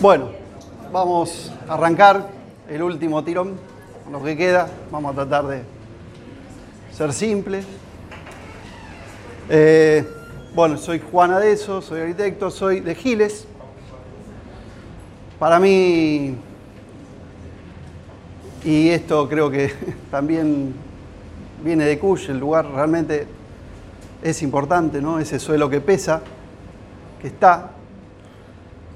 Bueno, vamos a arrancar el último tirón, lo que queda. Vamos a tratar de ser simples. Eh, bueno, soy Juan Adeso, soy arquitecto, soy de Giles. Para mí, y esto creo que también viene de Cush, el lugar realmente es importante, ¿no? Ese suelo que pesa, que está,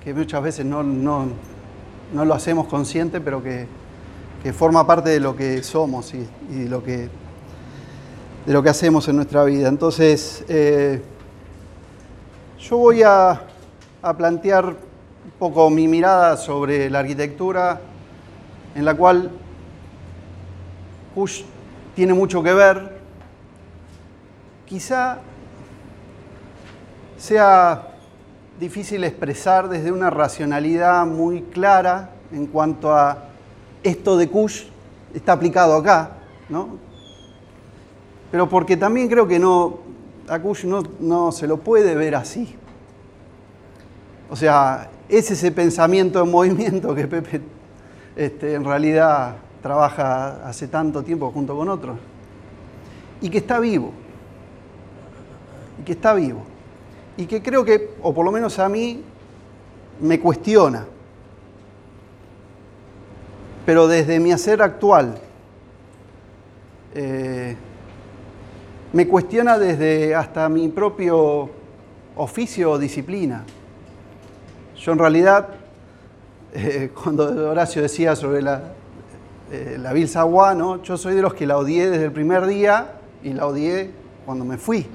que muchas veces no, no, no lo hacemos consciente, pero que, que, forma parte de lo que somos y, y, lo que, de lo que hacemos en nuestra vida. Entonces, eh, yo voy a, a plantear un poco mi mirada sobre la arquitectura, en la cual Push tiene mucho que ver. Quizá sea difícil expresar desde una racionalidad muy clara en cuanto a esto de Kush está aplicado acá, ¿no? Pero porque también creo que no, a Kush no, no se lo puede ver así. O sea, es ese pensamiento en movimiento que Pepe este, en realidad trabaja hace tanto tiempo junto con otros y que está vivo. Y que está vivo y que creo que, o por lo menos a mí, me cuestiona. Pero desde mi hacer actual, eh, me cuestiona desde hasta mi propio oficio o disciplina. Yo en realidad, eh, cuando Horacio decía sobre la, eh, la Bilsagua, ¿no? yo soy de los que la odié desde el primer día y la odié cuando me fui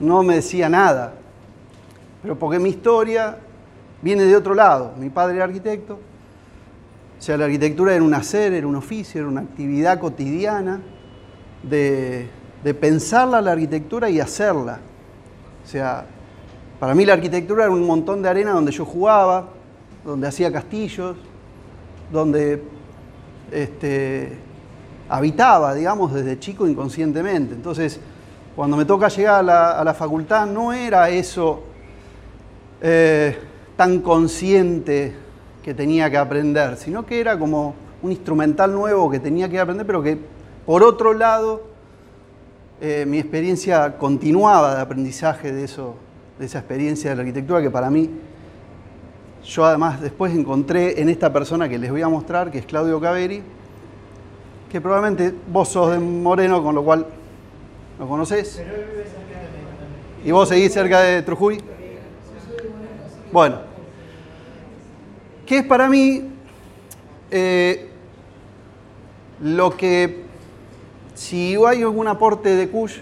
no me decía nada, pero porque mi historia viene de otro lado. Mi padre era arquitecto, o sea, la arquitectura era un hacer, era un oficio, era una actividad cotidiana de, de pensarla la arquitectura y hacerla. O sea, para mí la arquitectura era un montón de arena donde yo jugaba, donde hacía castillos, donde este, habitaba, digamos, desde chico inconscientemente. Entonces, cuando me toca llegar a la, facultad no era eso eh, tan consciente que tenía que aprender, sino que era como un instrumental nuevo que tenía que aprender, pero que por otro lado eh, mi experiencia continuaba de aprendizaje de, eso, de esa experiencia de la arquitectura que para mí, yo además después encontré en esta persona que les voy a mostrar, que es Claudio Caveri, que probablemente vos sos de Moreno, con lo cual ¿Lo conoces? ¿Y vos seguís cerca de Trujuy? Bueno, ¿qué es para mí eh, lo que, si hay algún aporte de Kush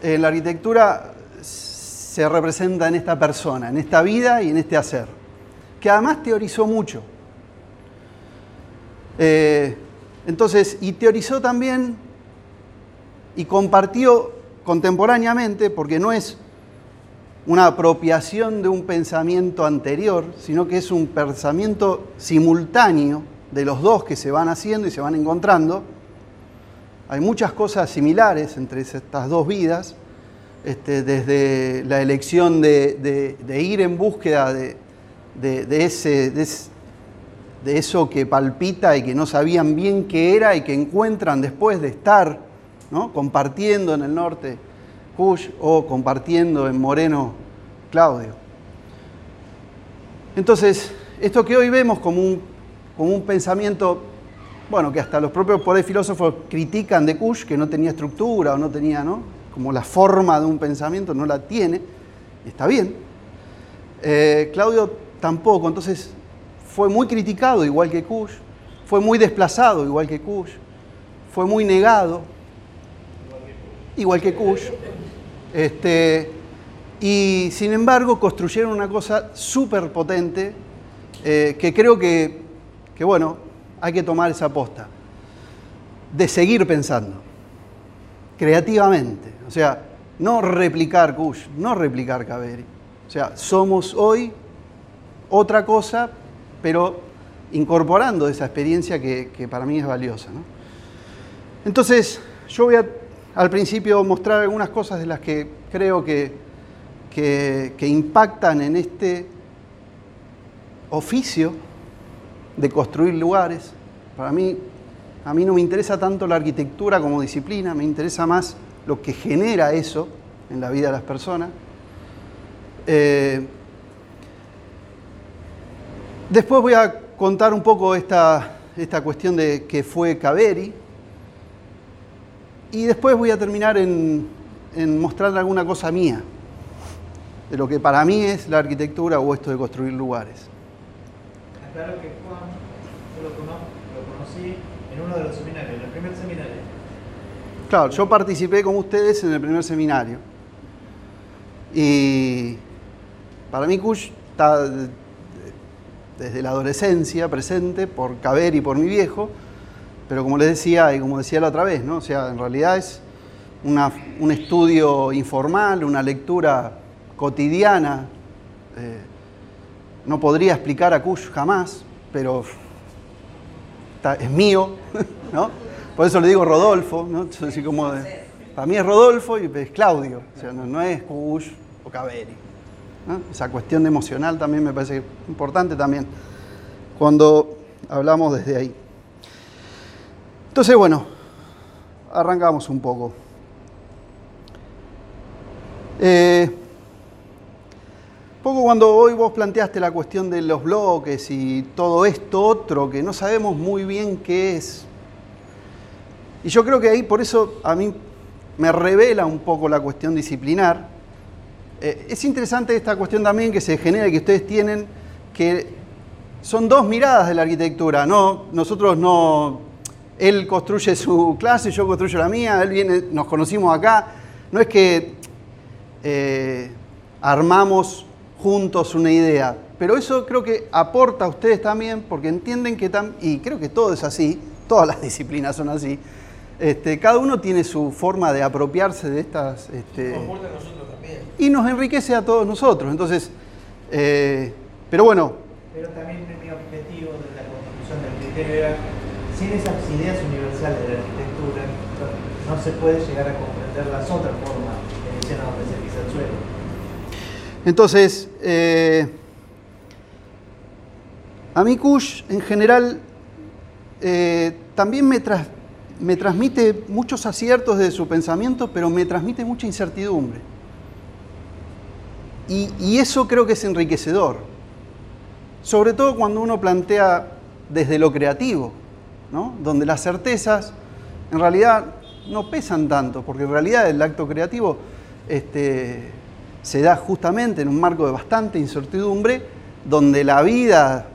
en la arquitectura, se representa en esta persona, en esta vida y en este hacer, que además teorizó mucho. Eh, entonces, y teorizó también y compartió contemporáneamente, porque no es una apropiación de un pensamiento anterior, sino que es un pensamiento simultáneo de los dos que se van haciendo y se van encontrando. Hay muchas cosas similares entre estas dos vidas, este, desde la elección de, ir en búsqueda de eso que palpita y que no sabían bien qué era y que encuentran después de estar compartiendo en el norte Kush o compartiendo en Moreno Claudio. Entonces, esto que hoy vemos como un, como un pensamiento, bueno, que hasta los propios por filósofos critican de Kush, que no tenía estructura o no tenía, ¿no? Como la forma de un pensamiento, no la tiene, está bien. Eh, Claudio tampoco, entonces fue muy criticado igual que Kush, fue muy desplazado igual que Kush, fue muy negado, igual que Kush. Este, y sin embargo construyeron una cosa súper potente eh, que creo que, que, bueno, hay que tomar esa aposta. De seguir pensando, creativamente. O sea, no replicar Kush, no replicar Kaveri. O sea, somos hoy otra cosa, pero incorporando esa experiencia que, que para mí es valiosa. ¿no? Entonces, yo voy a al principio mostrar algunas cosas de las que creo que, que, impactan en este oficio de construir lugares. Para mí, a mí no me interesa tanto la arquitectura como disciplina, me interesa más lo que genera eso en la vida de las personas. Eh, después voy a contar un poco esta, esta cuestión de que fue Caveri. Y después voy a terminar en, en mostrar alguna cosa mía, de lo que para mí es la arquitectura o esto de construir lugares. Claro que Juan, yo lo, conocí en uno de los seminarios, en el primer seminario. Claro, yo participé con ustedes en el primer seminario. Y para mí Kush está desde la adolescencia presente por Caber y por mi viejo, pero como les decía y como decía la otra vez, ¿no? O sea, en realidad es un estudio informal, una lectura cotidiana. Eh, no podría explicar a Kush jamás, pero es mío, ¿no? Por eso le digo Rodolfo, ¿no? Así como para mí es Rodolfo y es Claudio, o sea, no, es Kush o Caveri. Esa cuestión emocional también me parece importante también cuando hablamos desde ahí. Entonces, bueno, arrancamos un poco. Eh, poco cuando hoy vos planteaste la cuestión de los bloques y todo esto otro que no sabemos muy bien qué es. Y yo creo que ahí por eso a mí me revela un poco la cuestión disciplinar, eh, es interesante esta cuestión también que se genera, que ustedes tienen, que son dos miradas de la arquitectura, ¿no? Nosotros no, él construye su clase, yo construyo la mía, él viene, nos conocimos acá, no es que eh, armamos juntos una idea, pero eso creo que aporta a ustedes también, porque entienden que, y creo que todo es así, todas las disciplinas son así, este, cada uno tiene su forma de apropiarse de estas... Este, y nos enriquece a todos nosotros. Entonces, eh, pero bueno. Pero también mi objetivo de la construcción del criterio era, sin esas ideas universales de la arquitectura, no se puede llegar a comprender las otras formas que dicen a donde se pisa el suelo. Entonces, eh, a mí Kush en general eh, también me transmite muchos aciertos de su pensamiento, pero me transmite mucha incertidumbre. Y, eso creo que es enriquecedor, sobre todo cuando uno plantea desde lo creativo, donde las certezas en realidad no pesan tanto, porque en realidad el acto creativo este, se da justamente en un marco de bastante incertidumbre, donde la vida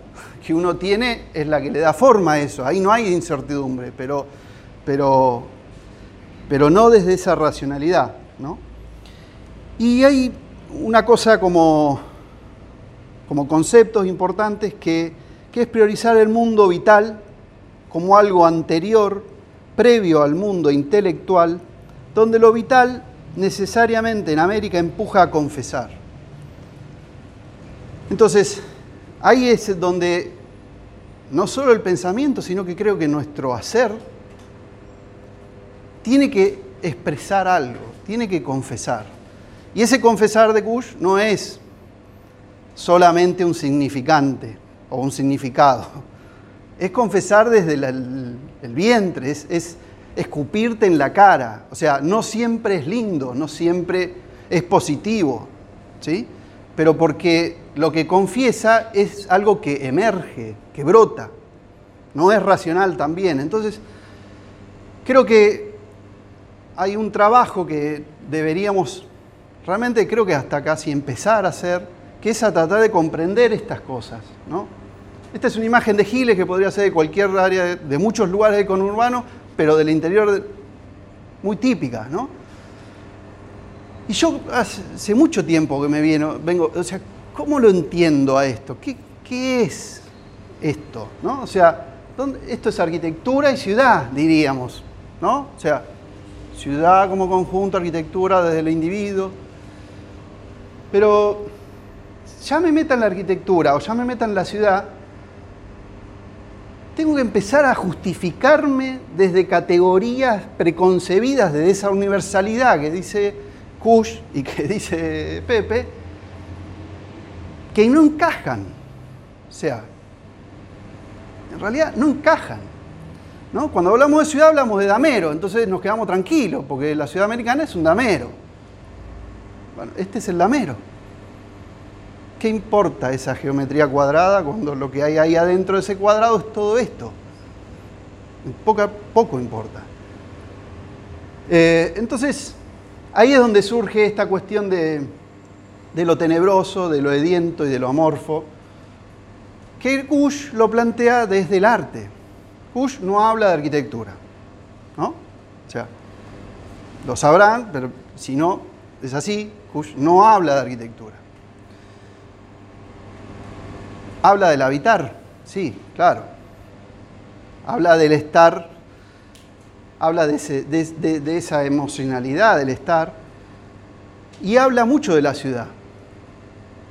que uno tiene es la que le da forma a eso. Ahí no hay incertidumbre, pero, pero, pero no desde esa racionalidad. ¿no? Y hay una cosa como, como conceptos importantes que, que es priorizar el mundo vital como algo anterior, previo al mundo intelectual, donde lo vital necesariamente en América empuja a confesar. Entonces, ahí es donde no solo el pensamiento, sino que creo que nuestro hacer tiene que expresar algo, tiene que confesar. Y ese confesar de Kush no es solamente un significante o un significado. Es confesar desde el, vientre, es, escupirte en la cara. O sea, no siempre es lindo, no siempre es positivo, ¿sí? Pero porque lo que confiesa es algo que emerge, que brota, no es racional también. Entonces, creo que hay un trabajo que deberíamos realmente creo que hasta casi empezar a hacer, que es a tratar de comprender estas cosas. ¿no? Esta es una imagen de Giles que podría ser de cualquier área, de, muchos lugares del conurbano, pero del interior muy típica. ¿no? Y yo hace mucho tiempo que me vieno, vengo, o sea, ¿cómo lo entiendo a esto? ¿Qué, qué es esto? ¿no? O sea, esto es arquitectura y ciudad, diríamos. ¿no? O sea, ciudad como conjunto, arquitectura desde el individuo. Pero ya me meta en la arquitectura o ya me meta en la ciudad, tengo que empezar a justificarme desde categorías preconcebidas de esa universalidad que dice Kush y que dice Pepe, que no encajan. O sea, en realidad no encajan. ¿no? Cuando hablamos de ciudad hablamos de damero, entonces nos quedamos tranquilos, porque la ciudad americana es un damero. Bueno, este es el damero. ¿Qué importa esa geometría cuadrada cuando lo que hay ahí adentro de ese cuadrado es todo esto? Poco, poco importa. Eh, entonces, ahí es donde surge esta cuestión de, lo tenebroso, de lo ediento y de lo amorfo, que Kush lo plantea desde el arte. Kush no habla de arquitectura, ¿no? O sea, lo sabrán, pero si no es así, Kush no habla de arquitectura. Habla del habitar, sí, claro. Habla del estar, habla de, esa emocionalidad del estar y habla mucho de la ciudad.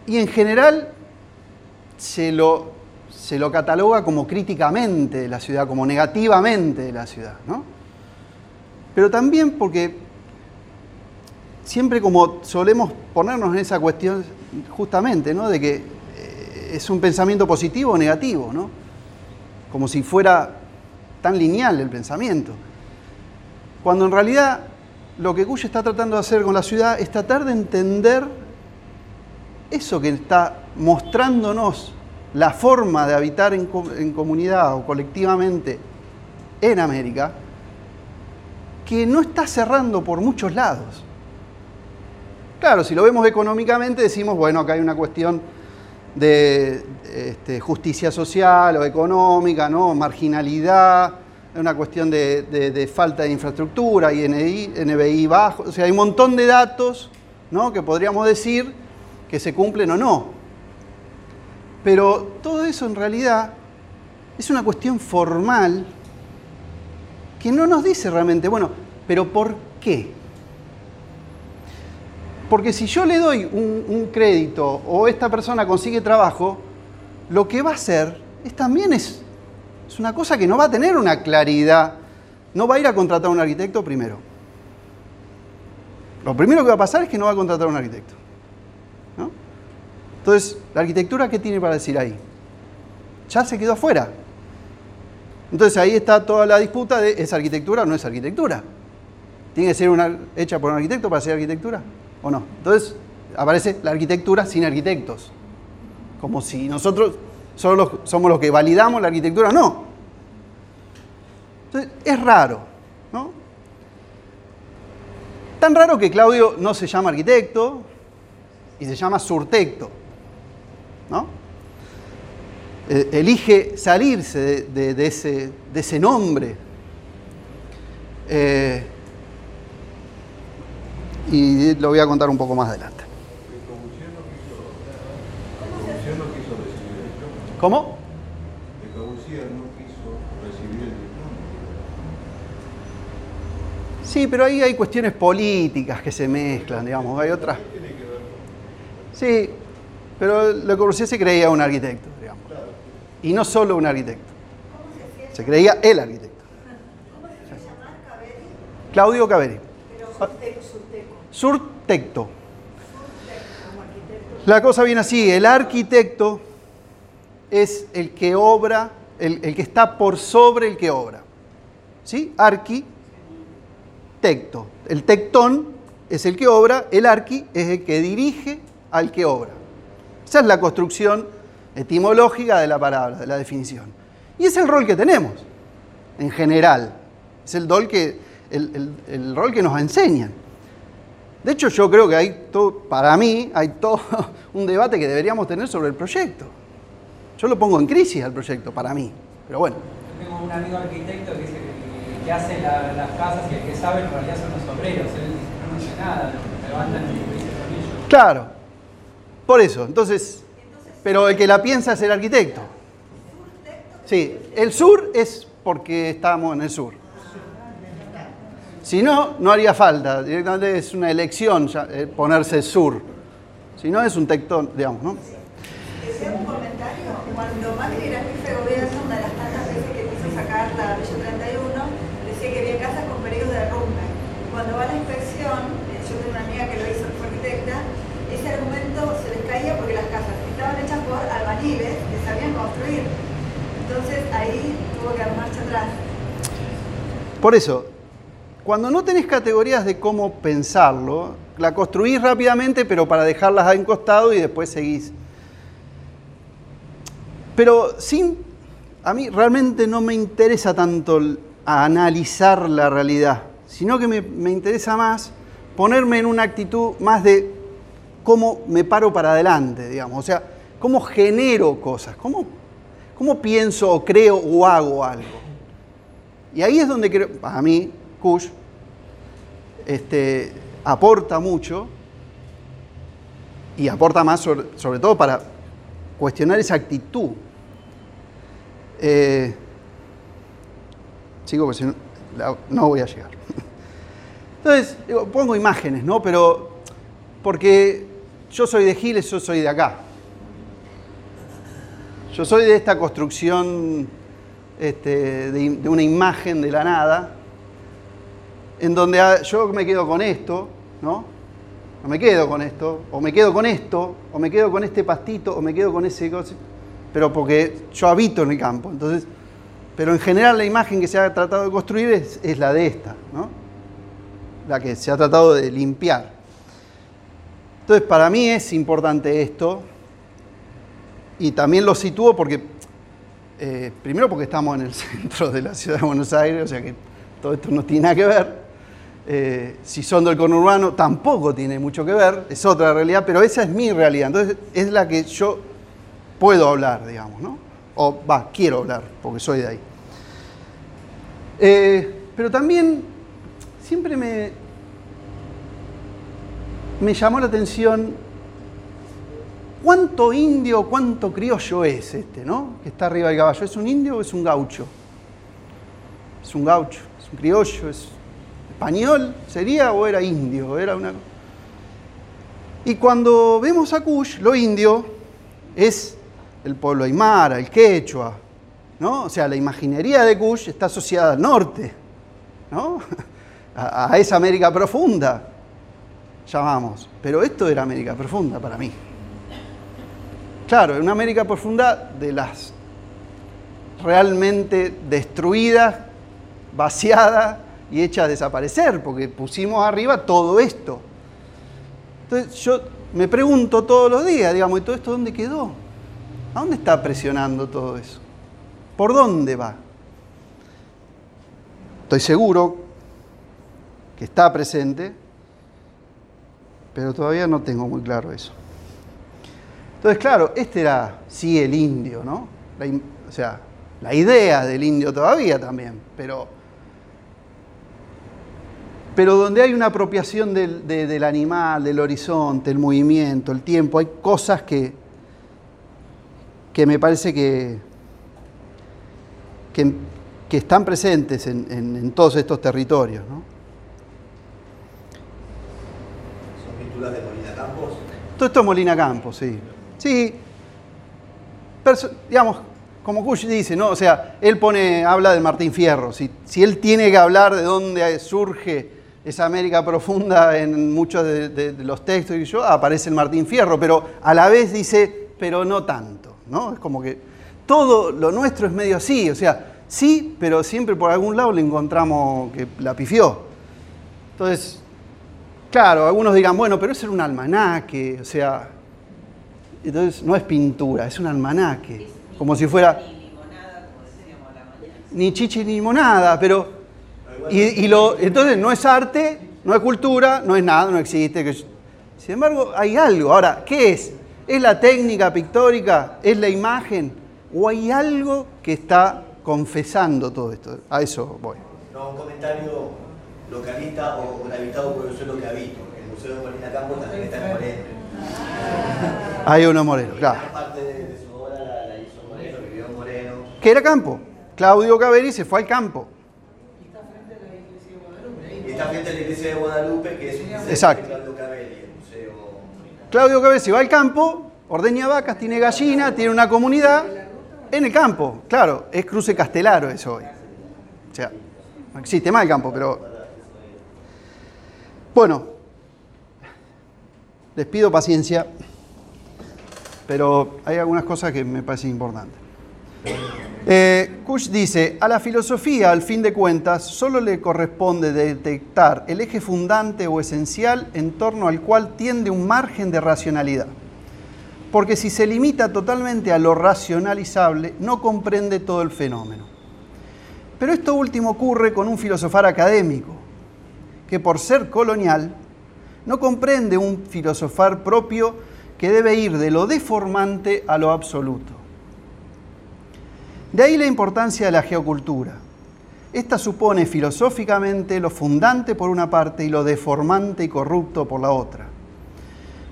Y en general se lo, se lo cataloga como críticamente de la ciudad, como negativamente de la ciudad. ¿no? Pero también porque siempre como solemos ponernos en esa cuestión justamente, ¿no? de que es un pensamiento positivo o negativo, ¿no? como si fuera tan lineal el pensamiento. Cuando en realidad lo que Guy está tratando de hacer con la ciudad es tratar de entender eso que está mostrándonos la forma de habitar en, comunidad o colectivamente en América, que no está cerrando por muchos lados. Claro, si lo vemos económicamente decimos, bueno, acá hay una cuestión de este, justicia social o económica, ¿no? marginalidad, una cuestión de, falta de infraestructura, y NBI bajo, o sea, hay un montón de datos ¿no? que podríamos decir que se cumplen o no. Pero todo eso en realidad es una cuestión formal que no nos dice realmente, bueno, pero ¿por qué? Porque si yo le doy un, crédito o esta persona consigue trabajo, lo que va a hacer es también es, una cosa que no va a tener una claridad. No va a ir a contratar a un arquitecto primero. Lo primero que va a pasar es que no va a contratar a un arquitecto. Entonces, ¿la arquitectura qué tiene para decir ahí? Ya se quedó afuera. Entonces ahí está toda la disputa de ¿es arquitectura o no es arquitectura? ¿Tiene que ser hecha por un arquitecto para ser arquitectura o no? Entonces aparece la arquitectura sin arquitectos. Como si nosotros solo somos los que validamos la arquitectura. No. Entonces es raro. ¿no? Tan raro que Claudio no se llama arquitecto y se llama surtecto. ¿no? Eh, elige salirse de, ese, de ese, nombre. Eh, y lo voy a contar un poco más adelante. ¿Cómo? Sí, pero ahí hay cuestiones políticas que se mezclan, digamos, hay otras. Sí, pero Le Corbusier se creía un arquitecto, digamos. Y no solo un arquitecto. Se creía el arquitecto. ¿Cómo se llama? Claudio Caveri. Surtecto. La cosa viene así, el arquitecto es el que obra, el, el, que está por sobre el que obra. ¿Sí? Arquitecto. El tectón es el que obra, el arqui es el que dirige al que obra. Esa es la construcción etimológica de la palabra, de la definición. Y es el rol que tenemos, en general. Es el, que, el, rol que nos enseñan. De hecho, yo creo que hay todo, para mí, hay todo un debate que deberíamos tener sobre el proyecto. Yo lo pongo en crisis al proyecto, para mí. Pero bueno. Tengo un amigo arquitecto que dice que, hace las casas y el que sabe en realidad son los obreros. Él no dice nada, levantan y dicen con ellos. Claro, por eso, entonces, pero el que la piensa es el arquitecto. Sí, el sur es porque estamos en el sur. Si no, no haría falta, directamente es una elección ya, eh, ponerse sur. Si no, es un tectón, digamos, ¿no? Deseo un comentario. Cuando Macri era jefe de gobierno, una de las tantas veces que quiso sacar la Bello 31, decía que había casas con periodos de rumba. Cuando va a la inspección, eh, yo tengo una amiga que lo hizo, fue arquitecta, ese argumento se les caía porque las casas estaban hechas por albaniles que sabían construir. Entonces ahí tuvo que dar marcha atrás. Por eso, cuando no tenés categorías de cómo pensarlo, la construís rápidamente, pero para dejarlas a un costado y después seguís. Pero sin, a mí realmente no me interesa tanto analizar la realidad, sino que me, me interesa más ponerme en una actitud más de cómo me paro para adelante, digamos. O sea, cómo genero cosas, cómo, cómo pienso o creo o hago algo. Y ahí es donde creo, para mí, Kush este, aporta mucho y aporta más sobre, todo para cuestionar esa actitud. Eh, sigo porque si no, no voy a llegar. Entonces, pongo imágenes, ¿no? Pero porque yo soy de Giles, yo soy de acá. Yo soy de esta construcción este, de, una imagen de la nada, en donde yo me quedo con esto, ¿no? O me quedo con esto, o me quedo con esto, o me quedo con este pastito, o me quedo con ese... Pero porque yo habito en el campo. Entonces, pero en general la imagen que se ha tratado de construir es, es la de esta, ¿no? La que se ha tratado de limpiar. Entonces, para mí es importante esto, y también lo sitúo porque eh, primero porque estamos en el centro de la ciudad de Buenos Aires, o sea que todo esto no tiene nada que ver. Eh, si son del conurbano, tampoco tiene mucho que ver, es otra realidad, pero esa es mi realidad. Entonces es la que yo puedo hablar, digamos, ¿no? O va, quiero hablar, porque soy de ahí. Eh, pero también siempre me, me llamó la atención ¿Cuánto indio, cuánto criollo es este, no? Que está arriba del caballo. ¿Es un indio o es un gaucho? Es un gaucho, es un criollo, es español, ¿sería o era indio? Era una... Y cuando vemos a Kush, lo indio es el pueblo aymara, el quechua, ¿no? O sea, la imaginería de Kush está asociada al norte, ¿no? A, esa América profunda, llamamos. Pero esto era América profunda para mí. Claro, una América profunda de las realmente destruidas, vaciadas y hechas a desaparecer, porque pusimos arriba todo esto. Entonces yo me pregunto todos los días, digamos, ¿y todo esto dónde quedó? ¿A dónde está presionando todo eso? ¿Por dónde va? Estoy seguro que está presente, pero todavía no tengo muy claro eso. Entonces, claro, este era sí el indio, ¿no? o sea, la idea del indio todavía también, pero, pero donde hay una apropiación del, del animal, del horizonte, el movimiento, el tiempo, hay cosas que, que me parece que, que, están presentes en, en, todos estos territorios. ¿no? ¿Son pinturas de Molina Campos? Todo esto es Molina Campos, sí. Sí, digamos, como Kush dice, ¿no? O sea, él pone, habla de Martín Fierro. Si, si él tiene que hablar de dónde surge esa América profunda en muchos de, los textos y yo, aparece el Martín Fierro, pero a la vez dice, pero no tanto, ¿no? Es como que todo lo nuestro es medio así, o sea, sí, pero siempre por algún lado le encontramos que la pifió. Entonces, claro, algunos dirán, bueno, pero eso era un almanaque, o sea, entonces no es pintura, es un almanaque. como si fuera. Ni chichi ni limonada, pero. Y, lo, entonces no es arte, no es cultura, no es nada, no existe. Sin embargo, hay algo. Ahora, ¿qué es? ¿Es la técnica pictórica? ¿Es la imagen? ¿O hay algo que está confesando todo esto? A eso voy. No, un comentario localista o habitado por el suelo que habito. El Museo de Molina Campos también está en Moreno. Hay uno Moreno, claro. Parte de su obra la, hizo Moreno, vivió en Moreno. ¿Qué era campo? Claudio Caveri se fue al campo. Y está frente a la iglesia de Guadalupe. Y está frente a la iglesia de Guadalupe, que es un museo Exacto. de Claudio Caveri, el museo. Claudio se va al campo, ordeña vacas, tiene gallina, tiene una comunidad en el campo. Claro, es cruce castelaro eso hoy. O sea, no existe más el campo, pero. Bueno, les pido paciencia pero hay algunas cosas que me parecen importantes. Eh, Kush dice, a la filosofía, al fin de cuentas, solo le corresponde detectar el eje fundante o esencial en torno al cual tiende un margen de racionalidad. Porque si se limita totalmente a lo racionalizable, no comprende todo el fenómeno. Pero esto último ocurre con un filosofar académico, que por ser colonial, no comprende un filosofar propio que debe ir de lo deformante a lo absoluto. De ahí la importancia de la geocultura. Esta supone filosóficamente lo fundante por una parte y lo deformante y corrupto por la otra,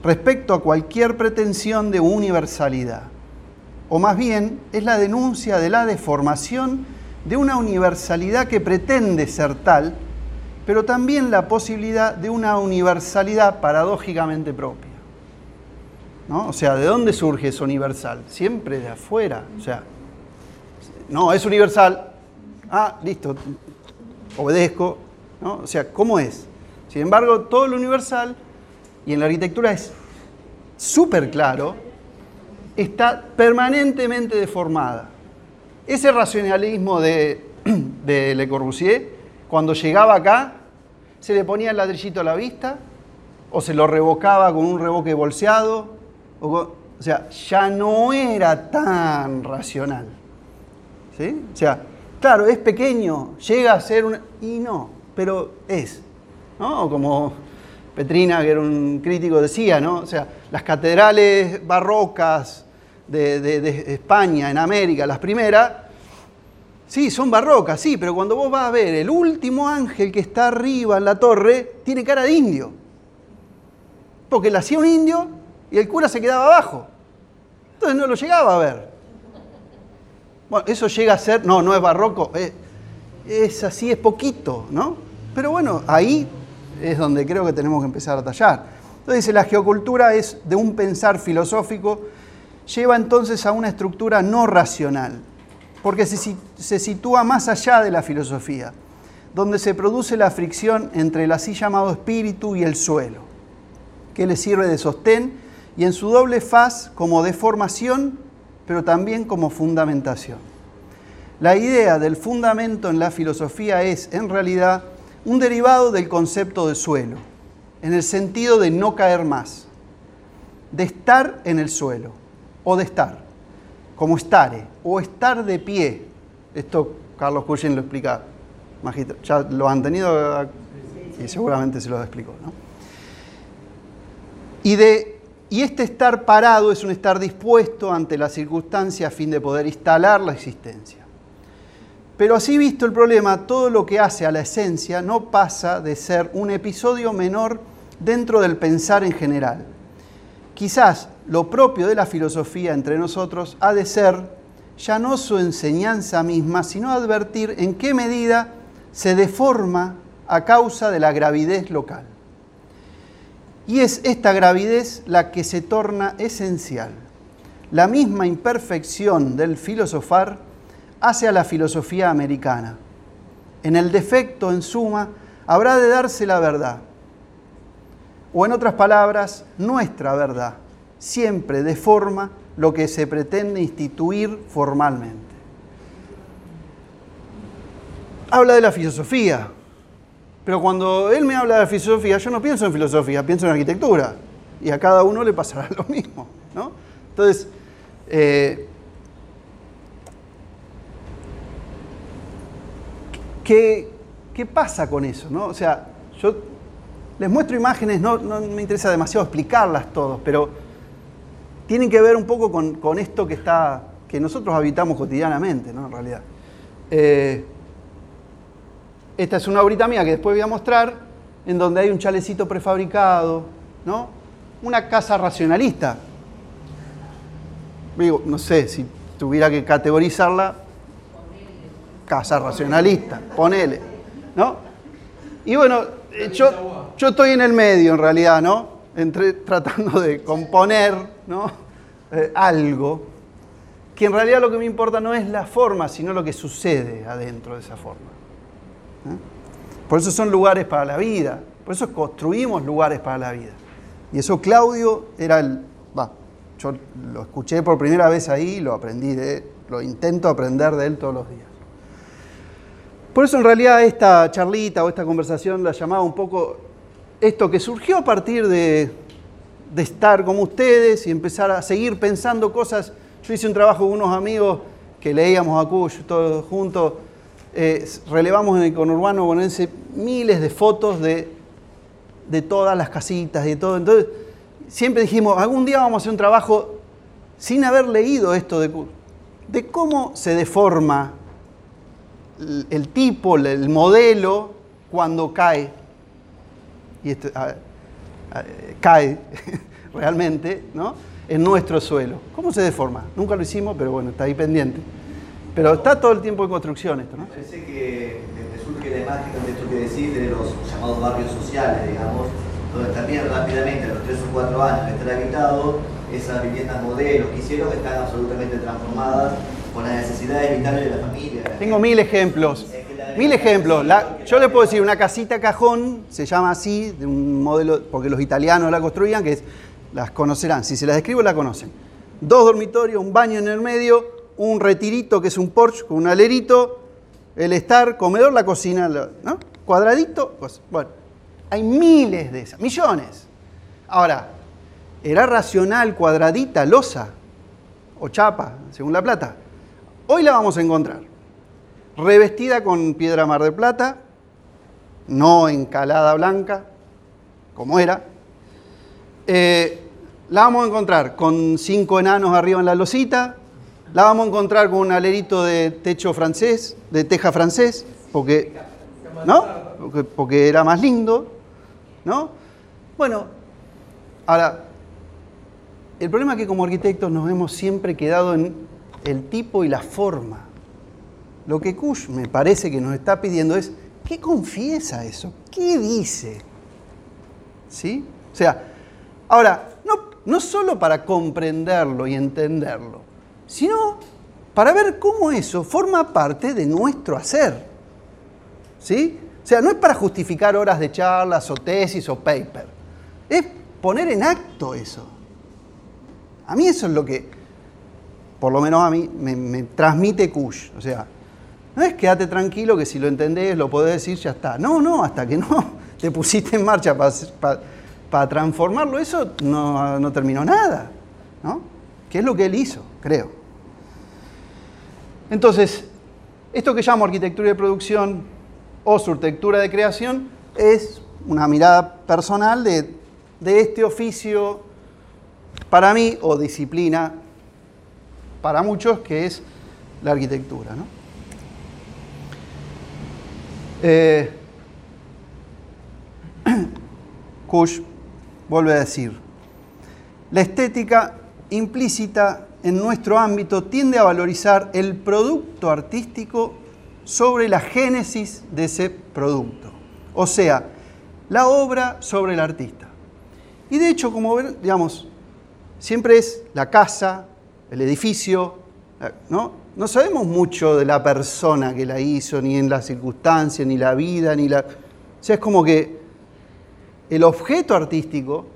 respecto a cualquier pretensión de universalidad. O más bien es la denuncia de la deformación de una universalidad que pretende ser tal, pero también la posibilidad de una universalidad paradójicamente propia. ¿No? O sea, ¿de dónde surge eso universal? Siempre de afuera. O sea, no, es universal. Ah, listo, obedezco. ¿no? O sea, ¿cómo es? Sin embargo, todo lo universal, y en la arquitectura es súper claro, está permanentemente deformada. Ese racionalismo de, de Le Corbusier, cuando llegaba acá, se le ponía el ladrillito a la vista, o se lo revocaba con un revoque bolseado, o, o sea, ya no era tan racional. O sea, claro, es pequeño, llega a ser un... Y no, pero es. ¿no? como Petrina, que era un crítico, decía, ¿no? O sea, las catedrales barrocas de, de España, en América, las primeras, sí, son barrocas, sí, pero cuando vos vas a ver el último ángel que está arriba en la torre, tiene cara de indio. Porque la hacía un indio y el cura se quedaba abajo. Entonces no lo llegaba a ver. Bueno, eso llega a ser, no, no es barroco, es, así, es poquito, ¿no? Pero bueno, ahí es donde creo que tenemos que empezar a tallar. Entonces la geocultura es de un pensar filosófico, lleva entonces a una estructura no racional, porque se, se sitúa más allá de la filosofía, donde se produce la fricción entre el así llamado espíritu y el suelo, que le sirve de sostén y en su doble faz como deformación pero también como fundamentación. La idea del fundamento en la filosofía es, en realidad, un derivado del concepto de suelo, en el sentido de no caer más, de estar en el suelo, o de estar, como estare, o estar de pie. Esto Carlos Cushing lo explica, ya lo han tenido y seguramente se lo explicó. ¿no? Y de y este estar parado es un estar dispuesto ante la circunstancia a fin de poder instalar la existencia. Pero así visto el problema, todo lo que hace a la esencia no pasa de ser un episodio menor dentro del pensar en general. Quizás lo propio de la filosofía entre nosotros ha de ser ya no su enseñanza misma, sino advertir en qué medida se deforma a causa de la gravidez local. Y es esta gravidez la que se torna esencial. La misma imperfección del filosofar hace a la filosofía americana. En el defecto, en suma, habrá de darse la verdad. O en otras palabras, nuestra verdad siempre deforma lo que se pretende instituir formalmente. Habla de la filosofía, pero cuando él me habla de filosofía, yo no pienso en filosofía, pienso en arquitectura. Y a cada uno le pasará lo mismo. ¿no? Entonces, eh, ¿qué, pasa con eso? ¿no? O sea, yo les muestro imágenes, no, me interesa demasiado explicarlas todas, pero tienen que ver un poco con, esto que, está, que nosotros habitamos cotidianamente, ¿no? en realidad. Eh, esta es una obrita mía que después voy a mostrar, en donde hay un chalecito prefabricado, ¿no? Una casa racionalista. Digo, no sé, si tuviera que categorizarla, casa racionalista, ponele, ¿no? Y bueno, eh, yo, yo estoy en el medio en realidad, ¿no? Entre, tratando de componer, ¿no? Eh, algo, que en realidad lo que me importa no es la forma, sino lo que sucede adentro de esa forma. ¿Eh? Por eso son lugares para la vida, por eso construimos lugares para la vida. Y eso Claudio era el, va, yo lo escuché por primera vez ahí, lo aprendí lo intento aprender de él todos los días. Por eso en realidad esta charlita o esta conversación la llamaba un poco esto que surgió a partir de, de estar como ustedes y empezar a seguir pensando cosas. Yo hice un trabajo con unos amigos que leíamos a Cush todos juntos, eh, relevamos en el conurbano bonense miles de fotos de, todas las casitas y de todo. Entonces, siempre dijimos, algún día vamos a hacer un trabajo sin haber leído esto de de cómo se deforma el, tipo, el modelo, cuando cae. Y cae realmente, ¿no? En nuestro suelo. ¿Cómo se deforma? Nunca lo hicimos, pero bueno, está ahí pendiente. Pero está todo el tiempo en construcción esto, ¿no? Parece que me surge la imagen de esto que decís de los llamados barrios sociales, digamos, donde también rápidamente, a los tres o cuatro años de estar habitado, esas viviendas modelos que hicieron están absolutamente transformadas con las necesidades vitales de la familia. de la Tengo gente. mil ejemplos. Mil ejemplos. La- yo le puedo decir una casita cajón, se llama así, de un modelo, porque los italianos la construían, que es, las conocerán. Si se las describo, la conocen. Dos dormitorios, un baño en el medio, un retirito que es un porche con un alerito, el estar, comedor, la cocina, ¿no? Cuadradito, cosa. Bueno, hay miles de esas, millones. Ahora, ¿era racional cuadradita, losa o chapa, según la plata? Hoy la vamos a encontrar revestida con piedra mar de plata, no encalada blanca, como era. Eh, la vamos a encontrar con cinco enanos arriba en la losita, la vamos a encontrar con un alerito de techo francés, de teja francés, porque, ¿no? Porque, era más lindo, ¿no? Bueno, ahora, el problema es que como arquitectos nos hemos siempre quedado en el tipo y la forma. Lo que Kush me parece que nos está pidiendo es, ¿qué confiesa eso? ¿Qué dice? ¿Sí? O sea, ahora, no, no solo para comprenderlo y entenderlo, sino para ver cómo eso forma parte de nuestro hacer. ¿Sí? O sea, no es para justificar horas de charlas o tesis o paper. Es poner en acto eso. A mí eso es lo que, por lo menos a mí, me, transmite Kush. O sea, no es quédate tranquilo que si lo entendés, lo podés decir, ya está. No, no, hasta que no te pusiste en marcha para transformarlo, eso no, no terminó nada. ¿no? Es lo que él hizo, creo. Entonces, esto que llamo arquitectura de producción o su arquitectura de creación es una mirada personal de, de este oficio para mí o disciplina para muchos que es la arquitectura. ¿no? Eh, Kush vuelve a decir, la estética implícita en nuestro ámbito tiende a valorizar el producto artístico sobre la génesis de ese producto, o sea, la obra sobre el artista. Y de hecho, como ven, digamos, siempre es la casa, el edificio, ¿no? No sabemos mucho de la persona que la hizo, ni en las circunstancias, ni la vida, ni la... O sea, es como que el objeto artístico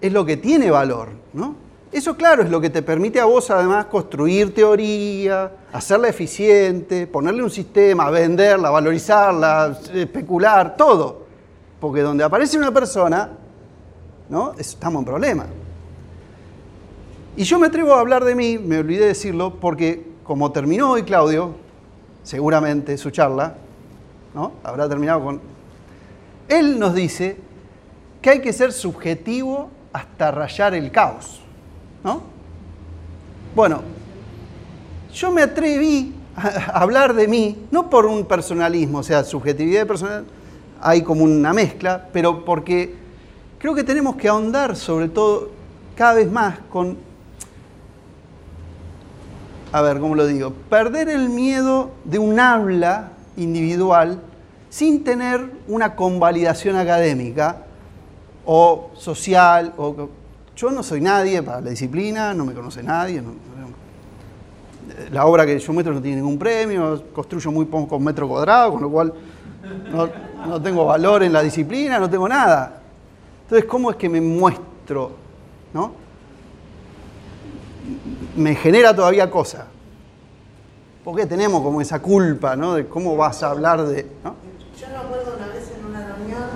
es lo que tiene valor, ¿no? Eso, claro, es lo que te permite a vos además construir teoría, hacerla eficiente, ponerle un sistema, venderla, valorizarla, especular, todo. Porque donde aparece una persona, ¿no? Estamos en problema. Y yo me atrevo a hablar de mí, me olvidé decirlo, porque como terminó hoy Claudio, seguramente su charla, ¿no? Habrá terminado con... Él nos dice que hay que ser subjetivo hasta rayar el caos, ¿no? Bueno, yo me atreví a hablar de mí, no por un personalismo, o sea, subjetividad personal, hay como una mezcla, pero porque creo que tenemos que ahondar sobre todo cada vez más con a ver, ¿cómo lo digo? Perder el miedo de un habla individual sin tener una convalidación académica o social. O, yo no soy nadie para la disciplina, no me conoce nadie. la obra que yo muestro no tiene ningún premio, construyo muy pocos metros cuadrados, con lo cual no, tengo valor en la disciplina, no tengo nada. Entonces, ¿cómo es que me muestro? ¿No? me genera todavía cosa. ¿Por qué tenemos como esa culpa, ¿no? De cómo vas a hablar de... Yo me acuerdo una vez en una reunión,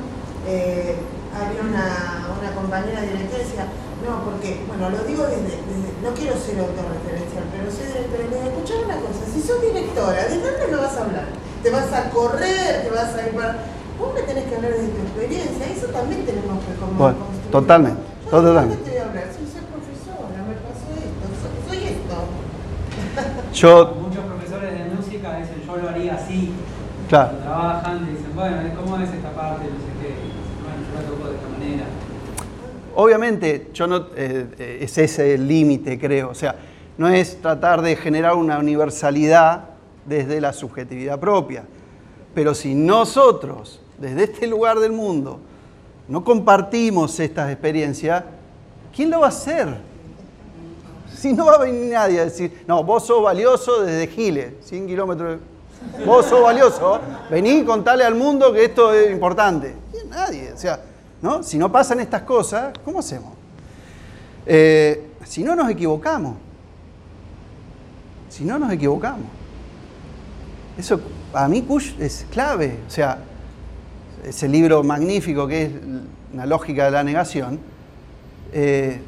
eh, había una, una compañera directora y decía, no, bueno, lo digo desde, desde- no quiero ser autorreferencial, pero soy directora y le digo, escuchame una cosa, si sos directora, ¿de dónde me vas a hablar? ¿Te vas a correr? ¿Te vas a ir para...? Vos me tenés que hablar desde tu experiencia, eso también tenemos que como Bueno, construir. totalmente, Yo totalmente. ¿de te voy a hablar? Si soy profesora, me pasó esto, soy, soy esto. Yo, Muchos profesores de música dicen yo lo haría así. claro, trabajan, dicen, bueno, ¿cómo es esta parte? No sé qué. Bueno, yo la toco de esta manera. Obviamente, yo no, eh, eh, es ese el límite, creo. O sea, no es tratar de generar una universalidad desde la subjetividad propia. Pero si nosotros, desde este lugar del mundo, no compartimos estas experiencias, ¿quién lo va a hacer? Si no va a venir nadie a decir, no, vos sos valioso desde Giles, 100 kilómetros. Vos sos valioso, vení y contale al mundo que esto es importante. Nadie, o sea, ¿no? Si no pasan estas cosas, ¿cómo hacemos? Eh, si no nos equivocamos, si no nos equivocamos. Eso, a mí Kush es clave, o sea, ese libro magnífico que es una lógica de la negación, eh,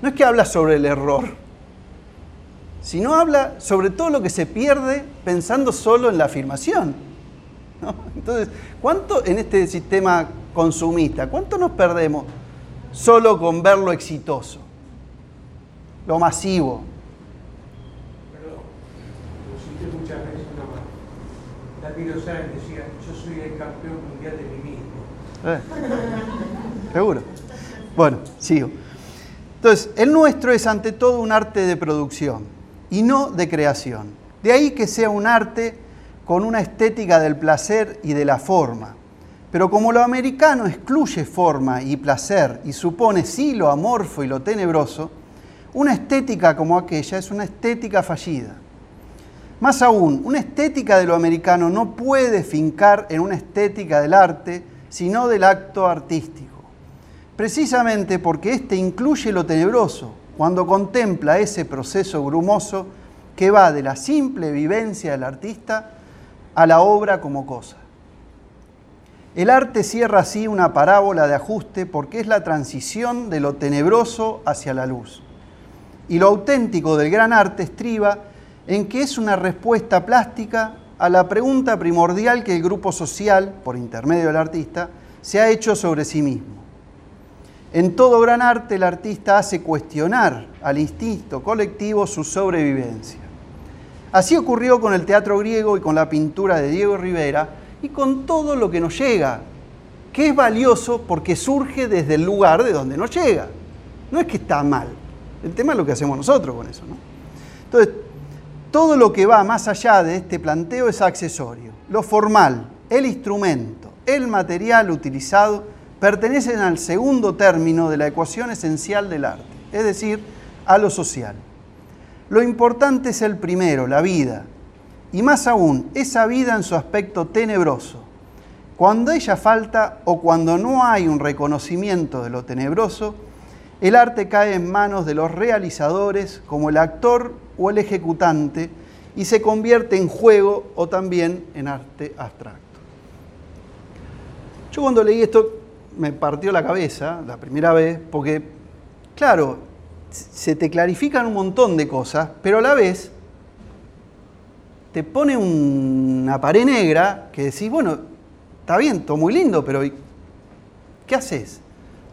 no es que habla sobre el error, sino habla sobre todo lo que se pierde pensando solo en la afirmación. Entonces, ¿cuánto en este sistema consumista, cuánto nos perdemos solo con ver lo exitoso, lo masivo? Perdón, muchas veces una. David decía, yo soy el campeón mundial de mí mismo. Eh, Seguro. Bueno, sigo. Entonces, el nuestro es ante todo un arte de producción y no de creación. De ahí que sea un arte con una estética del placer y de la forma. Pero como lo americano excluye forma y placer y supone sí lo amorfo y lo tenebroso, una estética como aquella es una estética fallida. Más aún, una estética de lo americano no puede fincar en una estética del arte, sino del acto artístico. Precisamente porque éste incluye lo tenebroso, cuando contempla ese proceso brumoso que va de la simple vivencia del artista a la obra como cosa. El arte cierra así una parábola de ajuste porque es la transición de lo tenebroso hacia la luz. Y lo auténtico del gran arte estriba en que es una respuesta plástica a la pregunta primordial que el grupo social, por intermedio del artista, se ha hecho sobre sí mismo. En todo gran arte el artista hace cuestionar al instinto colectivo su sobrevivencia. Así ocurrió con el teatro griego y con la pintura de Diego Rivera y con todo lo que nos llega, que es valioso porque surge desde el lugar de donde nos llega. No es que está mal, el tema es lo que hacemos nosotros con eso. ¿no? Entonces, todo lo que va más allá de este planteo es accesorio. Lo formal, el instrumento, el material utilizado pertenecen al segundo término de la ecuación esencial del arte, es decir, a lo social. Lo importante es el primero, la vida, y más aún, esa vida en su aspecto tenebroso. Cuando ella falta o cuando no hay un reconocimiento de lo tenebroso, el arte cae en manos de los realizadores como el actor o el ejecutante y se convierte en juego o también en arte abstracto. Yo cuando leí esto me partió la cabeza la primera vez porque, claro, se te clarifican un montón de cosas, pero a la vez te pone una pared negra que decís, bueno, está bien, todo muy lindo, pero ¿qué haces?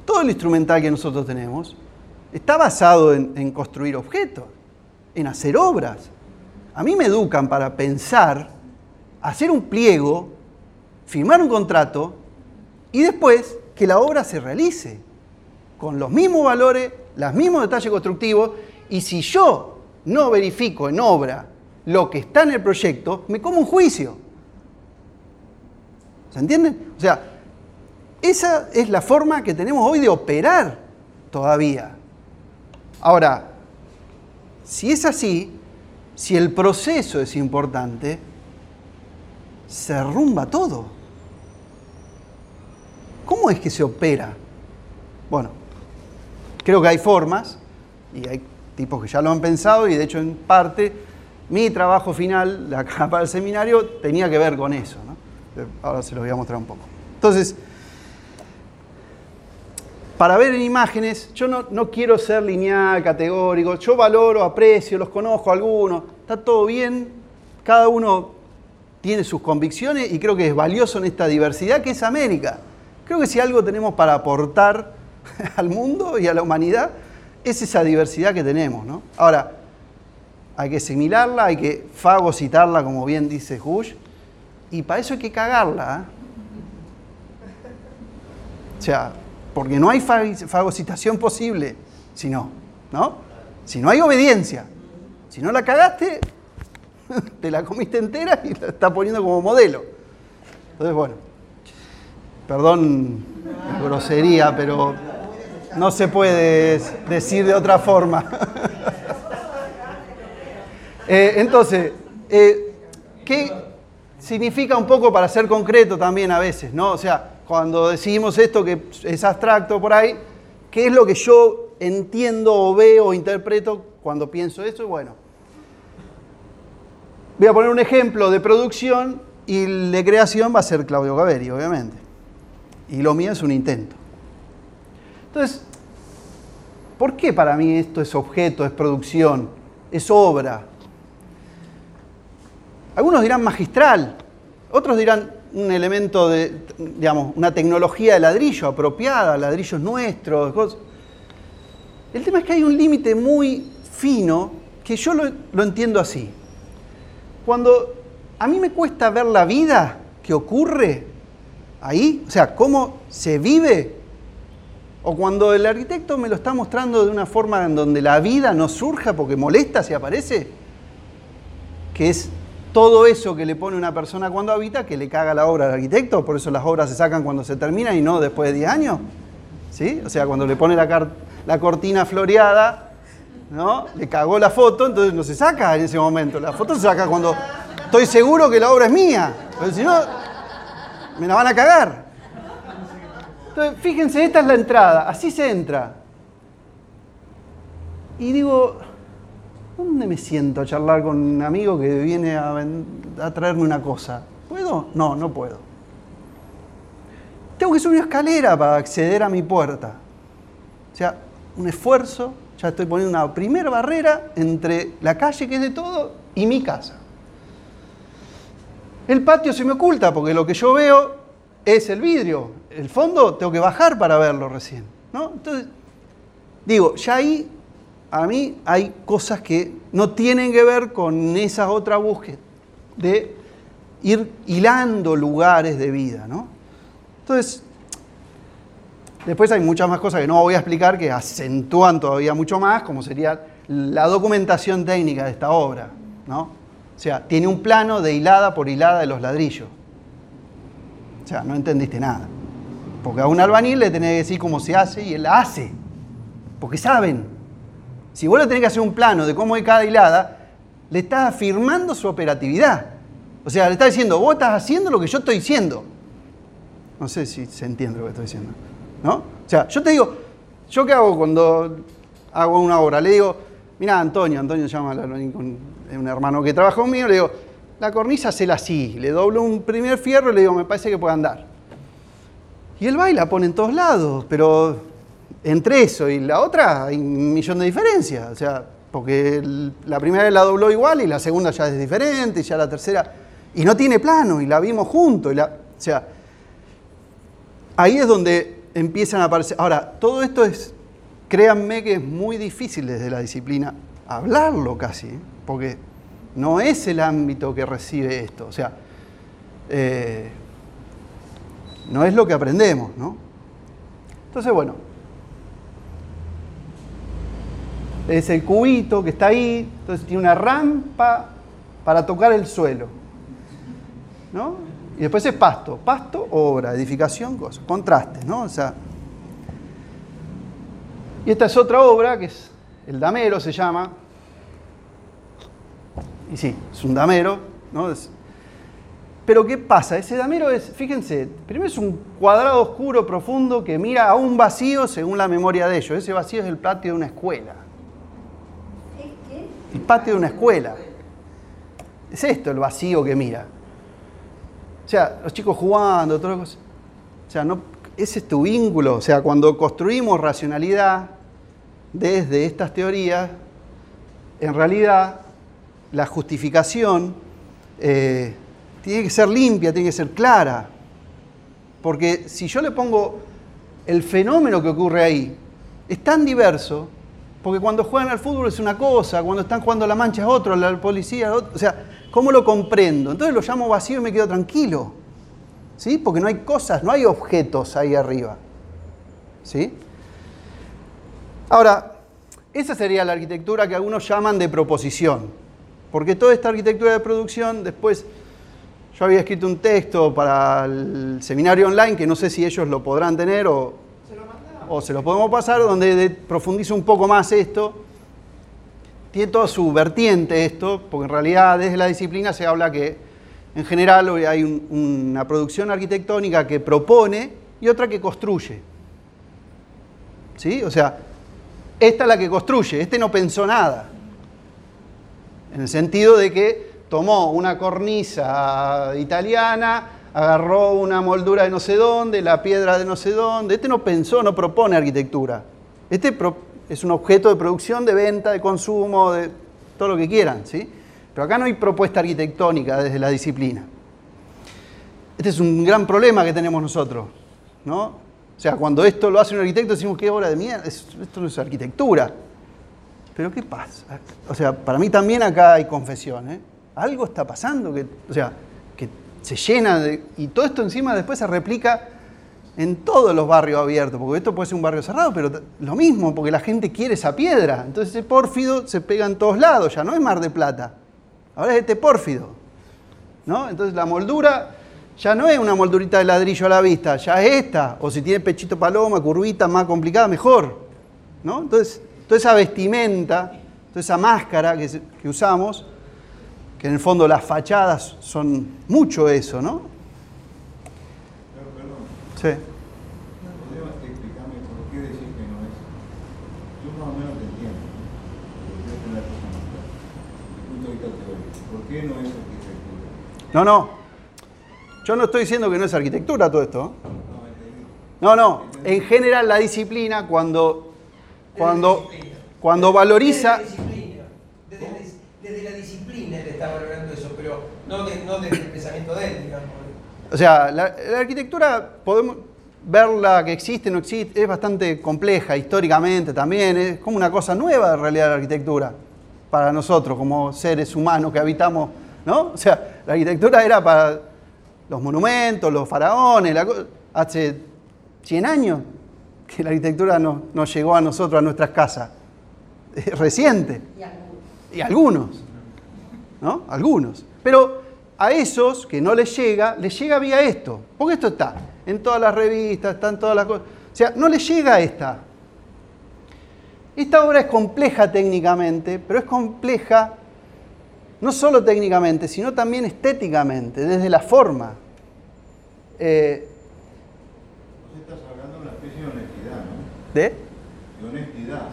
Todo el instrumental que nosotros tenemos está basado en, construir objetos, en hacer obras. A mí me educan para pensar, hacer un pliego, firmar un contrato y después que la obra se realice con los mismos valores, los mismos detalles constructivos y si yo no verifico en obra lo que está en el proyecto, me como un juicio. ¿Se entiende? O sea, esa es la forma que tenemos hoy de operar todavía. Ahora, si es así, si el proceso es importante, se derrumba todo. ¿Cómo es que se opera? Bueno, creo que hay formas, y hay tipos que ya lo han pensado, y de hecho en parte mi trabajo final, la capa del seminario, tenía que ver con eso. ¿no? Ahora se los voy a mostrar un poco. Entonces, para ver en imágenes, yo no, no, quiero ser lineal, categórico, yo valoro, aprecio, los conozco algunos, está todo bien, cada uno tiene sus convicciones y creo que es valioso en esta diversidad que es América. Creo que si algo tenemos para aportar al mundo y a la humanidad, es esa diversidad que tenemos. ¿no? Ahora, hay que asimilarla, hay que fagocitarla, como bien dice Hush, y para eso hay que cagarla. ¿eh? O sea, porque no hay fagocitación posible si no, ¿no? Si no hay obediencia. Si no la cagaste, te la comiste entera y la está poniendo como modelo. Entonces, bueno, perdón grosería, pero no se puede decir de otra forma. Eh, entonces, eh, ¿qué significa un poco para ser concreto también a veces? ¿no? O sea, cuando decimos esto que es abstracto por ahí, ¿qué es lo que yo entiendo o veo o interpreto cuando pienso eso? Bueno, voy a poner un ejemplo de producción y de creación va a ser Claudio Gaveri, obviamente. Y lo mío es un intento. Entonces, ¿por qué para mí esto es objeto, es producción, es obra? Algunos dirán magistral, otros dirán un elemento de, digamos, una tecnología de ladrillo apropiada, ladrillos nuestros. El tema es que hay un límite muy fino que yo lo, lo entiendo así. Cuando a mí me cuesta ver la vida que ocurre ahí, o sea, cómo se vive, o cuando el arquitecto me lo está mostrando de una forma en donde la vida no surja porque molesta si aparece, que es todo eso que le pone una persona cuando habita, que le caga la obra al arquitecto, por eso las obras se sacan cuando se terminan y no después de 10 años. ¿Sí? O sea, cuando le pone la, la cortina floreada, ¿no? Le cagó la foto, entonces no se saca en ese momento. La foto se saca cuando estoy seguro que la obra es mía. Porque si no, me la van a cagar. Entonces, fíjense, esta es la entrada, así se entra. Y digo, ¿Dónde me siento a charlar con un amigo que viene a, traerme una cosa? ¿Puedo? No, no puedo. Tengo que subir una escalera para acceder a mi puerta. O sea, un esfuerzo, ya estoy poniendo una primera barrera entre la calle, que es de todo, y mi casa. El patio se me oculta porque lo que yo veo es el vidrio. El fondo tengo que bajar para verlo recién. ¿no? Entonces, digo, ya ahí a mí hay cosas que no tienen que ver con esa otra búsqueda de ir hilando lugares de vida, ¿no? Entonces, después hay muchas más cosas que no voy a explicar que acentúan todavía mucho más, como sería la documentación técnica de esta obra, ¿no? O sea, tiene un plano de hilada por hilada de los ladrillos. O sea, no entendiste nada. Porque a un albañil le tenés que decir cómo se hace y él la hace. Porque saben, si vos le tenés que hacer un plano de cómo es cada hilada, le estás afirmando su operatividad. O sea, le estás diciendo, vos estás haciendo lo que yo estoy diciendo. No sé si se entiende lo que estoy diciendo. ¿No? O sea, yo te digo, ¿yo qué hago cuando hago una obra? Le digo, mira, Antonio, Antonio llama un hermano que trabaja conmigo, le digo, la cornisa se la así, le doblo un primer fierro y le digo, me parece que puede andar. Y él va y la pone en todos lados, pero entre eso y la otra hay un millón de diferencias. O sea, porque la primera la dobló igual y la segunda ya es diferente y ya la tercera. Y no tiene plano y la vimos juntos. o sea, ahí es donde empiezan a aparecer. Ahora, todo esto es, créanme que es muy difícil desde la disciplina hablarlo casi, ¿eh? porque no es el ámbito que recibe esto. O sea, eh, no es lo que aprendemos, ¿no? Entonces, bueno, es el cubito que está ahí, entonces tiene una rampa para tocar el suelo. ¿No? Y después es pasto, pasto, obra, edificación, cosas, contrastes, ¿no? O sea, y esta es otra obra que es el damero, se llama. Y sí, es un damero, ¿no? pero ¿qué pasa? Ese damero es, fíjense, primero es un cuadrado oscuro profundo que mira a un vacío según la memoria de ellos. Ese vacío es el patio de una escuela el patio de una escuela. Es esto el vacío que mira. O sea, los chicos jugando, otras cosas. O sea, no, ese es tu vínculo. O sea, cuando construimos racionalidad desde estas teorías, en realidad la justificación eh, tiene que ser limpia, tiene que ser clara. Porque si yo le pongo el fenómeno que ocurre ahí, es tan diverso, porque cuando juegan al fútbol es una cosa, cuando están jugando a la mancha es otro, la policía es otro. O sea, ¿cómo lo comprendo? Entonces lo llamo vacío y me quedo tranquilo. ¿Sí? Porque no hay cosas, no hay objetos ahí arriba. ¿Sí? Ahora, esa sería la arquitectura que algunos llaman de proposición. Porque toda esta arquitectura de producción, después yo había escrito un texto para el seminario online, que no sé si ellos lo podrán tener o, o se lo podemos pasar, donde profundizo un poco más esto. Tiene toda su vertiente esto, porque en realidad desde la disciplina se habla que en general hay una producción arquitectónica que propone y otra que construye. ¿Sí? O sea, esta es la que construye, este no pensó nada. En el sentido de que tomó una cornisa italiana, agarró una moldura de no sé dónde, la piedra de no sé dónde. Este no pensó, no propone arquitectura. Este es un objeto de producción, de venta, de consumo, de todo lo que quieran, ¿sí? Pero acá no hay propuesta arquitectónica desde la disciplina. Este es un gran problema que tenemos nosotros, ¿no? O sea, cuando esto lo hace un arquitecto decimos, qué obra de mierda, esto no es arquitectura. Pero ¿qué pasa? O sea, para mí también acá hay confesión, ¿eh? algo está pasando, que, o sea, se llena de... Y todo esto encima después se replica en todos los barrios abiertos, porque esto puede ser un barrio cerrado, pero lo mismo, porque la gente quiere esa piedra. Entonces ese pórfido se pega en todos lados, ya no es Mar de Plata, ahora es este pórfido. ¿no? Entonces la moldura ya no es una moldurita de ladrillo a la vista, ya es esta, o si tiene pechito paloma, curvita, más complicada, mejor. ¿no? Entonces, toda esa vestimenta, toda esa máscara que, que usamos, que en el fondo las fachadas son mucho eso, ¿no? Pero, perdón. Sí. ¿Podrías explicarme por qué decís que no es? Yo más o menos te entiendo. Porque yo soy una persona más clara. Desde el punto de vista teórico. ¿Por qué no es arquitectura? No, no. Yo no estoy diciendo que no es arquitectura todo esto. ¿eh? No, no. En general la disciplina cuando, cuando, cuando valoriza... Desde la disciplina. Desde, la dis- desde la disciplina él está valorando eso, pero no, de- no desde el pensamiento de él, digamos. O sea, la, la arquitectura podemos verla que existe, no existe, es bastante compleja históricamente también, es como una cosa nueva en realidad la arquitectura para nosotros como seres humanos que habitamos, ¿no? O sea, la arquitectura era para los monumentos, los faraones, la hace 100 años que la arquitectura no- nos llegó a nosotros, a nuestras casas. Es reciente. Y algunos. ¿no? Algunos. Pero a esos que no les llega, les llega vía esto. Porque esto está en todas las revistas, está en todas las cosas. O sea, no les llega esta. Esta obra es compleja técnicamente, pero es compleja no solo técnicamente, sino también estéticamente, desde la forma. Eh, Vos estás hablando de una especie de honestidad, ¿no? ¿De? De honestidad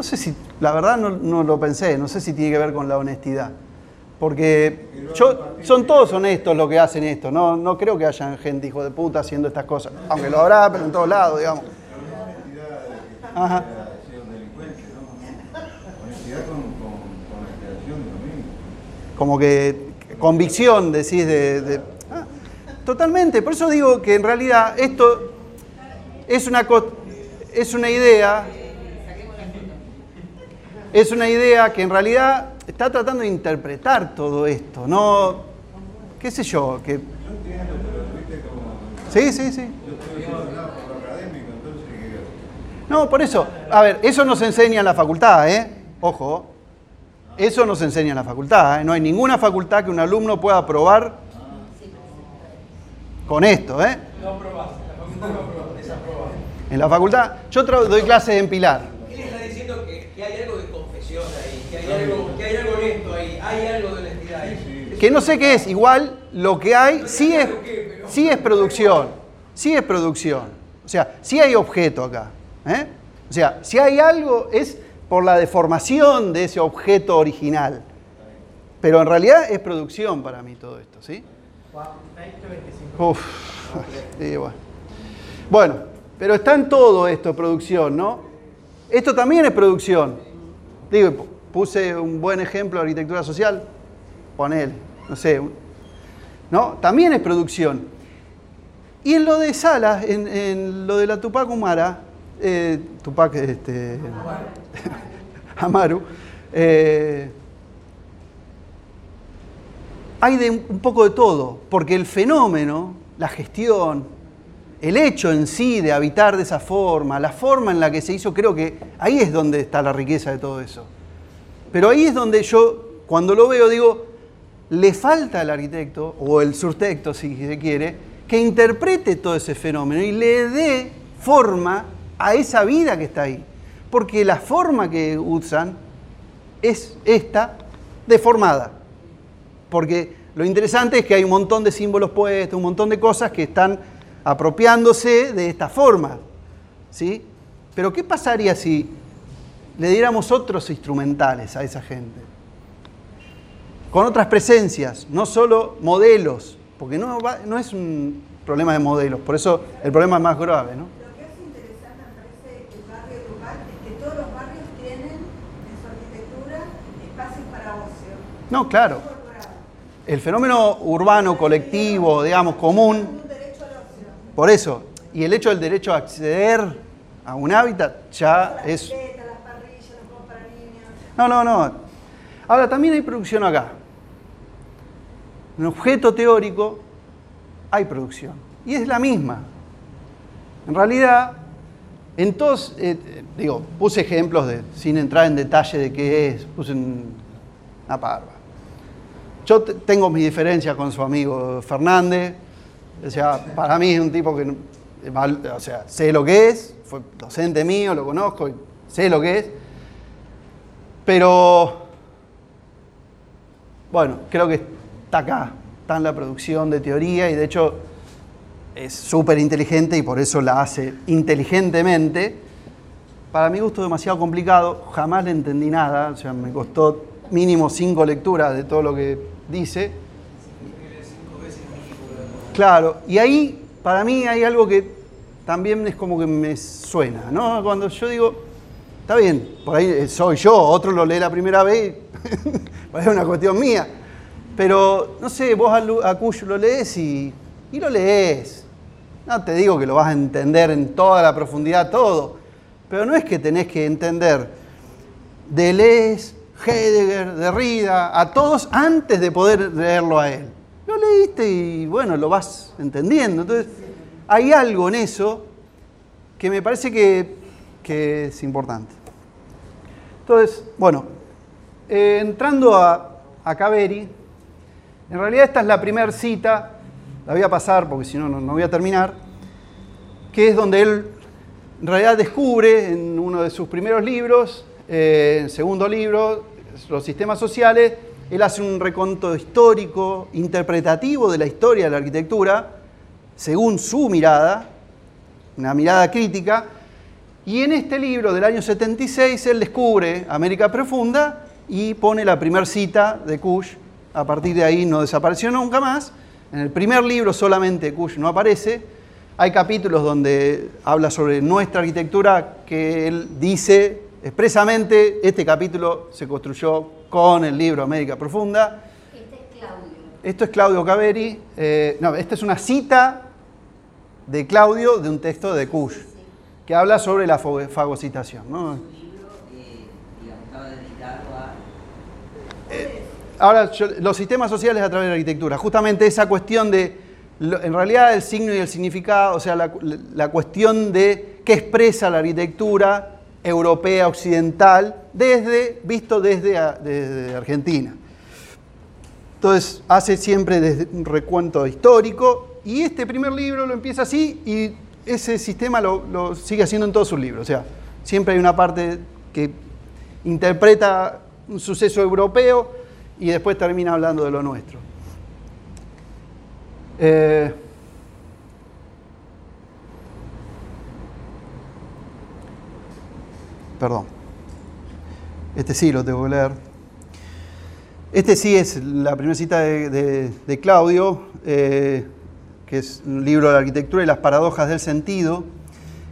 No sé si, la verdad no, no lo pensé, no sé si tiene que ver con la honestidad. Porque yo, son todos honestos los que hacen esto, no, no creo que hayan gente hijo de puta haciendo estas cosas. Aunque lo habrá, pero en todos lados, digamos. Pero una honestidad de que Ajá. Como que convicción, decís, de... de- ah, totalmente, por eso digo que en realidad esto es una, es una idea, es una idea que en realidad está tratando de interpretar todo esto, no, qué sé yo, que... Yo entiendo, pero viste como. Sí, sí, sí. Yo estoy obsesionado por lo académico, entonces. que- No, por eso, a ver, eso nos enseña en la facultad, ¿eh? Ojo, eso nos enseña en la facultad, ¿eh? No hay ninguna facultad que un alumno pueda probar con esto, ¿eh? No aprobás, la facultad no desaprobás. En la facultad, yo doy clases en Pilar. Él está diciendo que, que hay algo de confesión ahí, que hay algo, que hay algo honesto ahí, hay algo de honestidad ahí. Que no sé qué es, igual lo que hay sí es, sí es producción, sí es producción. O sea, sí hay objeto acá. ¿eh? O sea, si hay algo es por la deformación de ese objeto original. Pero en realidad es producción para mí todo esto, ¿sí? Uf, sí, bueno. Bueno, pero está en todo esto, producción, ¿no? Esto también es producción. Digo, puse un buen ejemplo de arquitectura social, ponele, no sé, ¿no? También es producción. Y en lo de Salas, en, lo de la Tupac Humara, eh, Tupac, este, Amaru, eh, hay de un poco de todo, porque el fenómeno, la gestión, el hecho en sí de habitar de esa forma, la forma en la que se hizo, creo que ahí es donde está la riqueza de todo eso. Pero ahí es donde yo, cuando lo veo, digo, le falta al arquitecto, o el surtecto si se quiere, que interprete todo ese fenómeno y le dé forma a esa vida que está ahí. Porque la forma que usan es esta deformada. Porque lo interesante es que hay un montón de símbolos puestos, un montón de cosas que están apropiándose de esta forma. ¿sí? Pero ¿qué pasaría si le diéramos otros instrumentales a esa gente? Con otras presencias, no solo modelos, porque no, no es un problema de modelos, por eso el problema es más grave. ¿no? Lo que es interesante, me parece, el barrio es que todos los barrios tienen en su arquitectura espacios para ocio. No, claro. El fenómeno urbano, colectivo, digamos, común, por eso, y el hecho del derecho a acceder a un hábitat ya es... piletas, las parrillas, los juegos para niños. No, no, no. Ahora, también hay producción acá. En objeto teórico hay producción. Y es la misma. En realidad, en todos, eh, digo, puse ejemplos de, sin entrar en detalle de qué es, puse un- una parva. Yo te- tengo mis diferencias con su amigo Fernández. O sea, para mí es un tipo que, o sea, sé lo que es, fue docente mío, lo conozco, sé lo que es. Pero, bueno, creo que está acá, está en la producción de teoría y de hecho es súper inteligente y por eso la hace inteligentemente. Para mi gusto demasiado complicado, jamás le entendí nada, o sea, me costó mínimo cinco lecturas de todo lo que dice. Claro, y ahí para mí hay algo que también es como que me suena, ¿no? Cuando yo digo, está bien, por ahí soy yo, otro lo lee la primera vez, es una cuestión mía, pero no sé, vos a Cuyo lo lees y, y lo lees. No te digo que lo vas a entender en toda la profundidad, todo, pero no es que tenés que entender Deleuze, Heidegger, Derrida, a todos antes de poder leerlo a él. Lo leíste y bueno, lo vas entendiendo. Entonces, hay algo en eso que me parece que, que es importante. Entonces, bueno, entrando a, Caveri, en realidad esta es la primera cita, la voy a pasar porque si no, no voy a terminar, que es donde él en realidad descubre en uno de sus primeros libros, eh, el segundo libro, Los sistemas sociales, él hace un reconto histórico, interpretativo de la historia de la arquitectura, según su mirada, una mirada crítica, y en este libro del año 76 él descubre América Profunda y pone la primera cita de Kush. A partir de ahí no desapareció nunca más. En el primer libro solamente Kush no aparece. Hay capítulos donde habla sobre nuestra arquitectura que él dice expresamente, este capítulo se construyó con el libro América Profunda. Este es Claudio. Esto es Claudio Caveri. eh, no, esta es una cita de Claudio de un texto de Kush, que habla sobre la fagocitación. ¿no? Eh, a Ahora, yo- los sistemas sociales a través de la arquitectura, justamente esa cuestión de, en realidad, el signo y el significado, o sea, la, la cuestión de qué expresa la arquitectura europea, occidental, desde, visto desde, desde Argentina. Entonces, hace siempre desde un recuento histórico, y este primer libro lo empieza así, y ese sistema lo, sigue haciendo en todos sus libros. O sea, siempre hay una parte que interpreta un suceso europeo y después termina hablando de lo nuestro. Eh, perdón. Este sí lo tengo que leer. Este sí es la primera cita de Claudio, eh, que es un libro de arquitectura y las paradojas del sentido,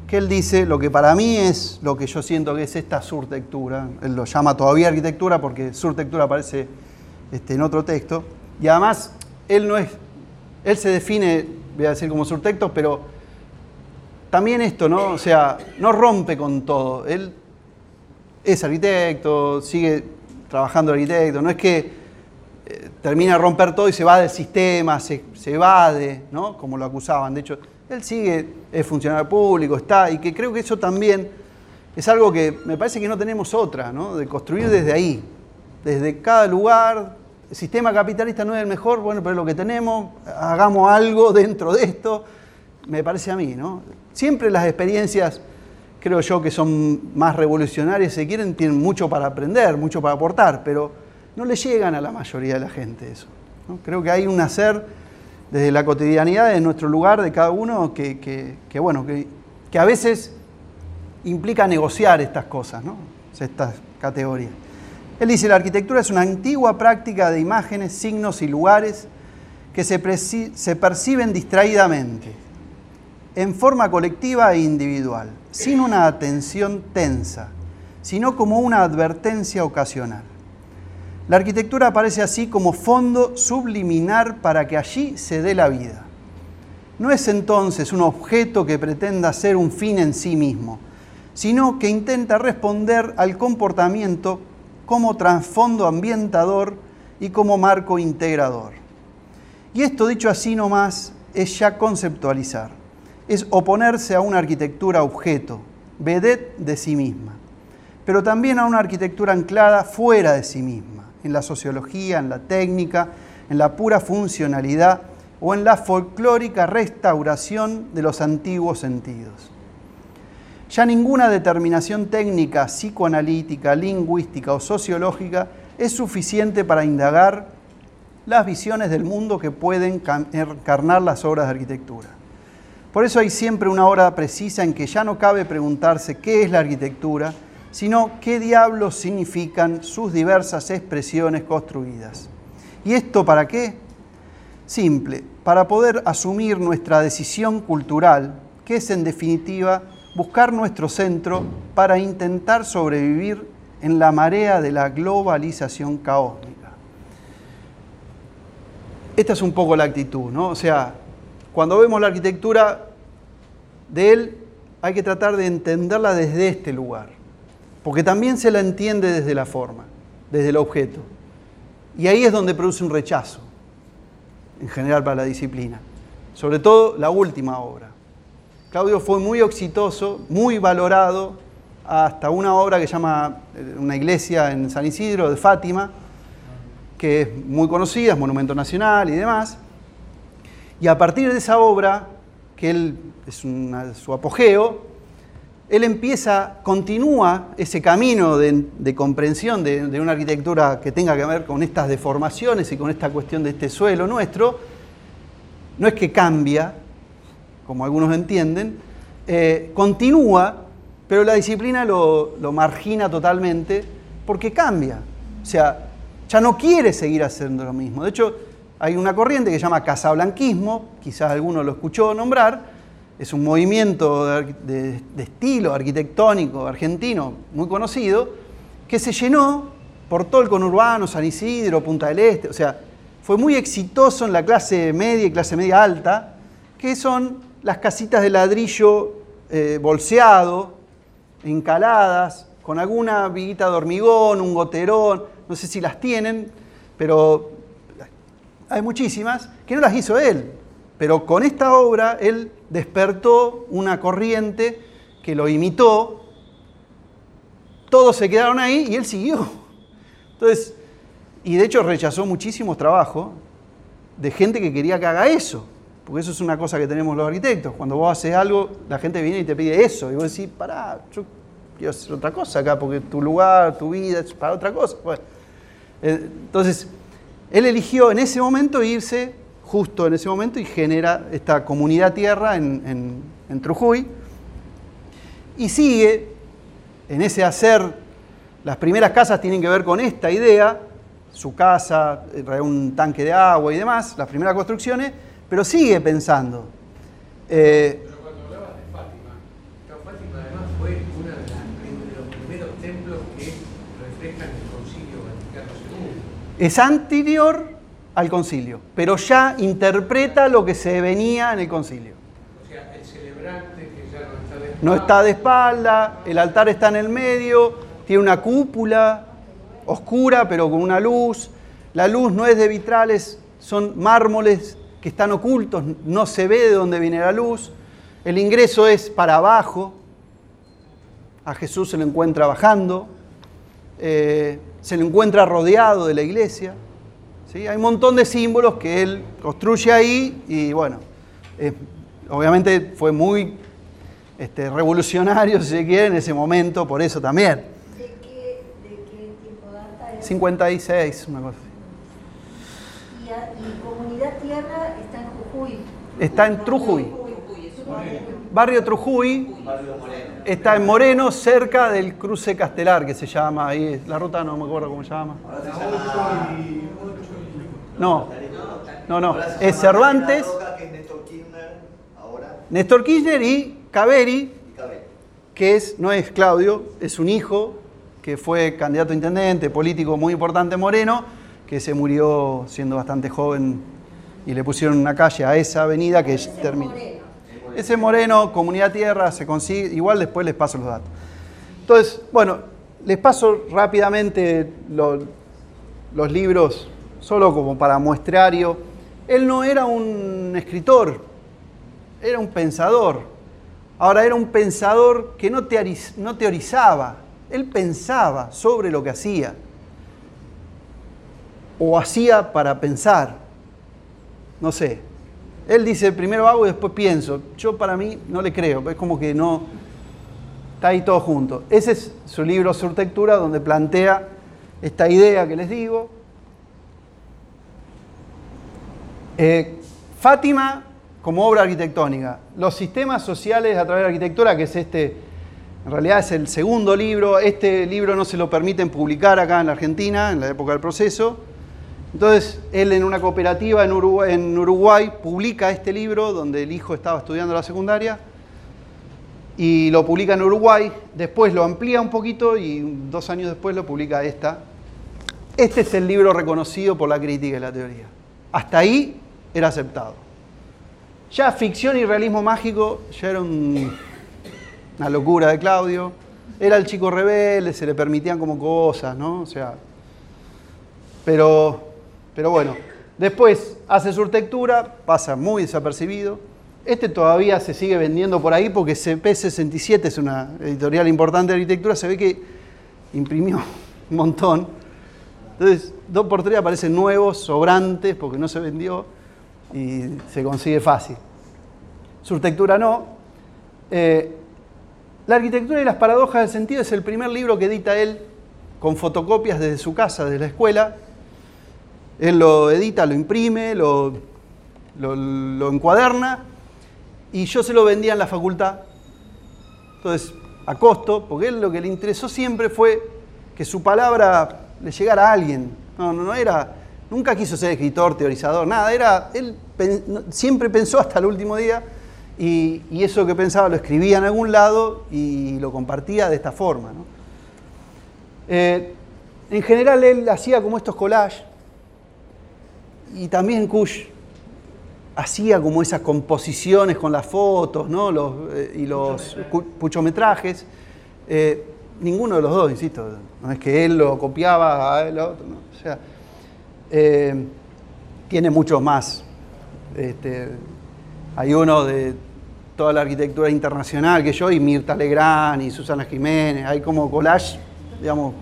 que él dice lo que para mí es lo que yo siento que es esta surtectura. Él lo llama todavía arquitectura porque surtectura aparece este, en otro texto. Y además, él no es, él se define, voy a decir como surtexto, pero también esto, ¿no? O sea, no rompe con todo. Él es arquitecto, sigue trabajando arquitecto, no es que termina de romper todo y se va del sistema, se, se evade, ¿no? Como lo acusaban. De hecho, él sigue, es funcionario público, está, y que creo que eso también es algo que me parece que no tenemos otra, ¿no? De construir desde ahí, desde cada lugar. El sistema capitalista no es el mejor, bueno, pero es lo que tenemos, hagamos algo dentro de esto, me parece a mí, ¿no? Siempre las experiencias, creo yo, que son más revolucionarias, si quieren, tienen mucho para aprender, mucho para aportar, pero no le llegan a la mayoría de la gente eso. Creo que hay un hacer desde la cotidianidad de nuestro lugar, de cada uno, que, bueno, que, a veces implica negociar estas cosas, ¿no? Estas categorías. Él dice, la arquitectura es una antigua práctica de imágenes, signos y lugares que se, se perciben distraídamente, en forma colectiva e individual, sin una atención tensa, sino como una advertencia ocasional. La arquitectura aparece así como fondo subliminar para que allí se dé la vida. No es entonces un objeto que pretenda ser un fin en sí mismo, sino que intenta responder al comportamiento como trasfondo ambientador y como marco integrador. Y esto dicho así nomás es ya conceptualizar, es oponerse a una arquitectura objeto, vedette de sí misma, pero también a una arquitectura anclada fuera de sí misma, en la sociología, en la técnica, en la pura funcionalidad o en la folclórica restauración de los antiguos sentidos. Ya ninguna determinación técnica, psicoanalítica, lingüística o sociológica es suficiente para indagar las visiones del mundo que pueden ca- encarnar las obras de arquitectura. Por eso hay siempre una hora precisa en que ya no cabe preguntarse qué es la arquitectura, sino qué diablos significan sus diversas expresiones construidas. ¿Y esto para qué? Simple, para poder asumir nuestra decisión cultural, que es en definitiva buscar nuestro centro para intentar sobrevivir en la marea de la globalización caótica. Esta es un poco la actitud, ¿no? O sea, cuando vemos la arquitectura de él, hay que tratar de entenderla desde este lugar, porque también se la entiende desde la forma, desde el objeto. Y ahí es donde produce un rechazo, en general para la disciplina, sobre todo la última obra. Claudio fue muy exitoso, muy valorado, hasta una obra que llama eh, Una iglesia en San Isidro de Fátima, que es muy conocida, es monumento nacional y demás. Y a partir de esa obra, que él es su apogeo, él empieza, continúa ese camino de, comprensión de, de una arquitectura que tenga que ver con estas deformaciones y con esta cuestión de este suelo nuestro. No es que cambia, como algunos entienden, eh, continúa, pero la disciplina lo, lo margina totalmente porque cambia. O sea, ya no quiere seguir haciendo lo mismo. De hecho, hay una corriente que se llama casablanquismo, quizás alguno lo escuchó nombrar, es un movimiento de, estilo arquitectónico argentino muy conocido, que se llenó por todo el conurbano, San Isidro, Punta del Este, o sea, fue muy exitoso en la clase media y clase media alta, que son las casitas de ladrillo eh, bolseado, encaladas, con alguna viguita de hormigón, un goterón, no sé si las tienen, pero hay muchísimas que no las hizo él. Pero con esta obra él despertó una corriente que lo imitó, todos se quedaron ahí y él siguió. Entonces, y de hecho rechazó muchísimos trabajos de gente que quería que haga eso, porque eso es una cosa que tenemos los arquitectos. Cuando vos haces algo, la gente viene y te pide eso, y vos decís, pará, yo quiero hacer otra cosa acá, porque tu lugar, tu vida es para otra cosa. Eh, entonces, él eligió en ese momento irse, justo en ese momento, y genera esta comunidad tierra en, en- en Trujuy, y sigue en ese hacer Las primeras casas tienen que ver con esta idea, su casa, eh, un tanque de agua y demás, las primeras construcciones, pero sigue pensando. Eh, Pero cuando hablabas de Fátima, claro, Fátima además fue uno de, las prim- de los primeros templos que reflejan el Concilio Vaticano II. es anterior al concilio, pero ya interpreta lo que se venía en el concilio. O sea, el celebrante que ya no está de No está de espalda, el altar está en el medio, tiene una cúpula oscura pero con una luz. La luz no es de vitrales, son mármoles que están ocultos, no se ve de dónde viene la luz. El ingreso es para abajo, a Jesús se lo encuentra bajando, eh, se lo encuentra rodeado de la iglesia. ¿Sí? Hay un montón de símbolos que él construye ahí y bueno, eh, obviamente fue muy este, revolucionario, si se quiere, en ese momento, por eso también. ¿De qué, de qué tiempo data es? 56, una cosa así. Y, a- y Comunidad Tierra está en Jujuy. Está en Trujuy. Barrio. Trujuy Barrio Moreno. está en Moreno, cerca del cruce Castelar, que se llama ahí. La ruta no me acuerdo cómo se llama. Ahora se llama. No, no, no. Es Cervantes, Néstor Kirchner, y Caveri, que es, no es Claudio, es un hijo que fue candidato a intendente, político muy importante en Moreno, que se murió siendo bastante joven y le pusieron una calle a esa avenida que termina. Ese Moreno, Comunidad Tierra, se consigue, igual después les paso los datos. Entonces, bueno, les paso rápidamente lo- los libros, solo como para muestrario. Él no era un escritor, era un pensador. Ahora, era un pensador que no, no teorizaba, él pensaba sobre lo que hacía. O hacía para pensar. No sé. Él dice, primero hago y después pienso. Yo para mí no le creo, es como que no... Está ahí todo junto. Ese es su libro Surtectura, donde plantea esta idea que les digo. Eh, Fátima como obra arquitectónica. Los sistemas sociales a través de la arquitectura, que es este, en realidad es el segundo libro. Este libro no se lo permiten publicar acá en la Argentina, en la época del proceso. Entonces, él en una cooperativa en Uruguay, en Uruguay publica este libro, donde el hijo estaba estudiando la secundaria, y lo publica en Uruguay. Después lo amplía un poquito y dos años después lo publica esta. Este es el libro reconocido por la crítica y la teoría. Hasta ahí era aceptado. Ya ficción y realismo mágico ya era un- una locura de Claudio. Era el chico rebelde, se le permitían como cosas, ¿no? O sea, pero, pero bueno, después hace su arquitectura, pasa muy desapercibido. Este todavía se sigue vendiendo por ahí porque CP67 es una editorial importante de arquitectura, se ve que imprimió un montón. Entonces, dos por tres aparecen nuevos, sobrantes, porque no se vendió y se consigue fácil. Su arquitectura no. Eh, la arquitectura y las paradojas del sentido es el primer libro que edita él con fotocopias desde su casa, desde la escuela. Él lo edita, lo imprime, lo, lo, lo encuaderna y yo se lo vendía en la facultad. Entonces, a costo, porque él lo que le interesó siempre fue que su palabra le llegara a alguien. No, no, no era, nunca quiso ser escritor, teorizador, nada. Era, él siempre pensó hasta el último día y, eso que pensaba lo escribía en algún lado y lo compartía de esta forma. ¿no? Eh, en general él hacía como estos collages y también Kush hacía como esas composiciones con las fotos ¿no? los, eh, y los puchometrajes. Eh, ninguno de los dos, insisto, no es que él lo copiaba a él otro, o sea, eh, tiene muchos más. Este, hay uno de toda la arquitectura internacional que yo, y Mirta Legrand y Susana Jiménez, hay como collage, digamos,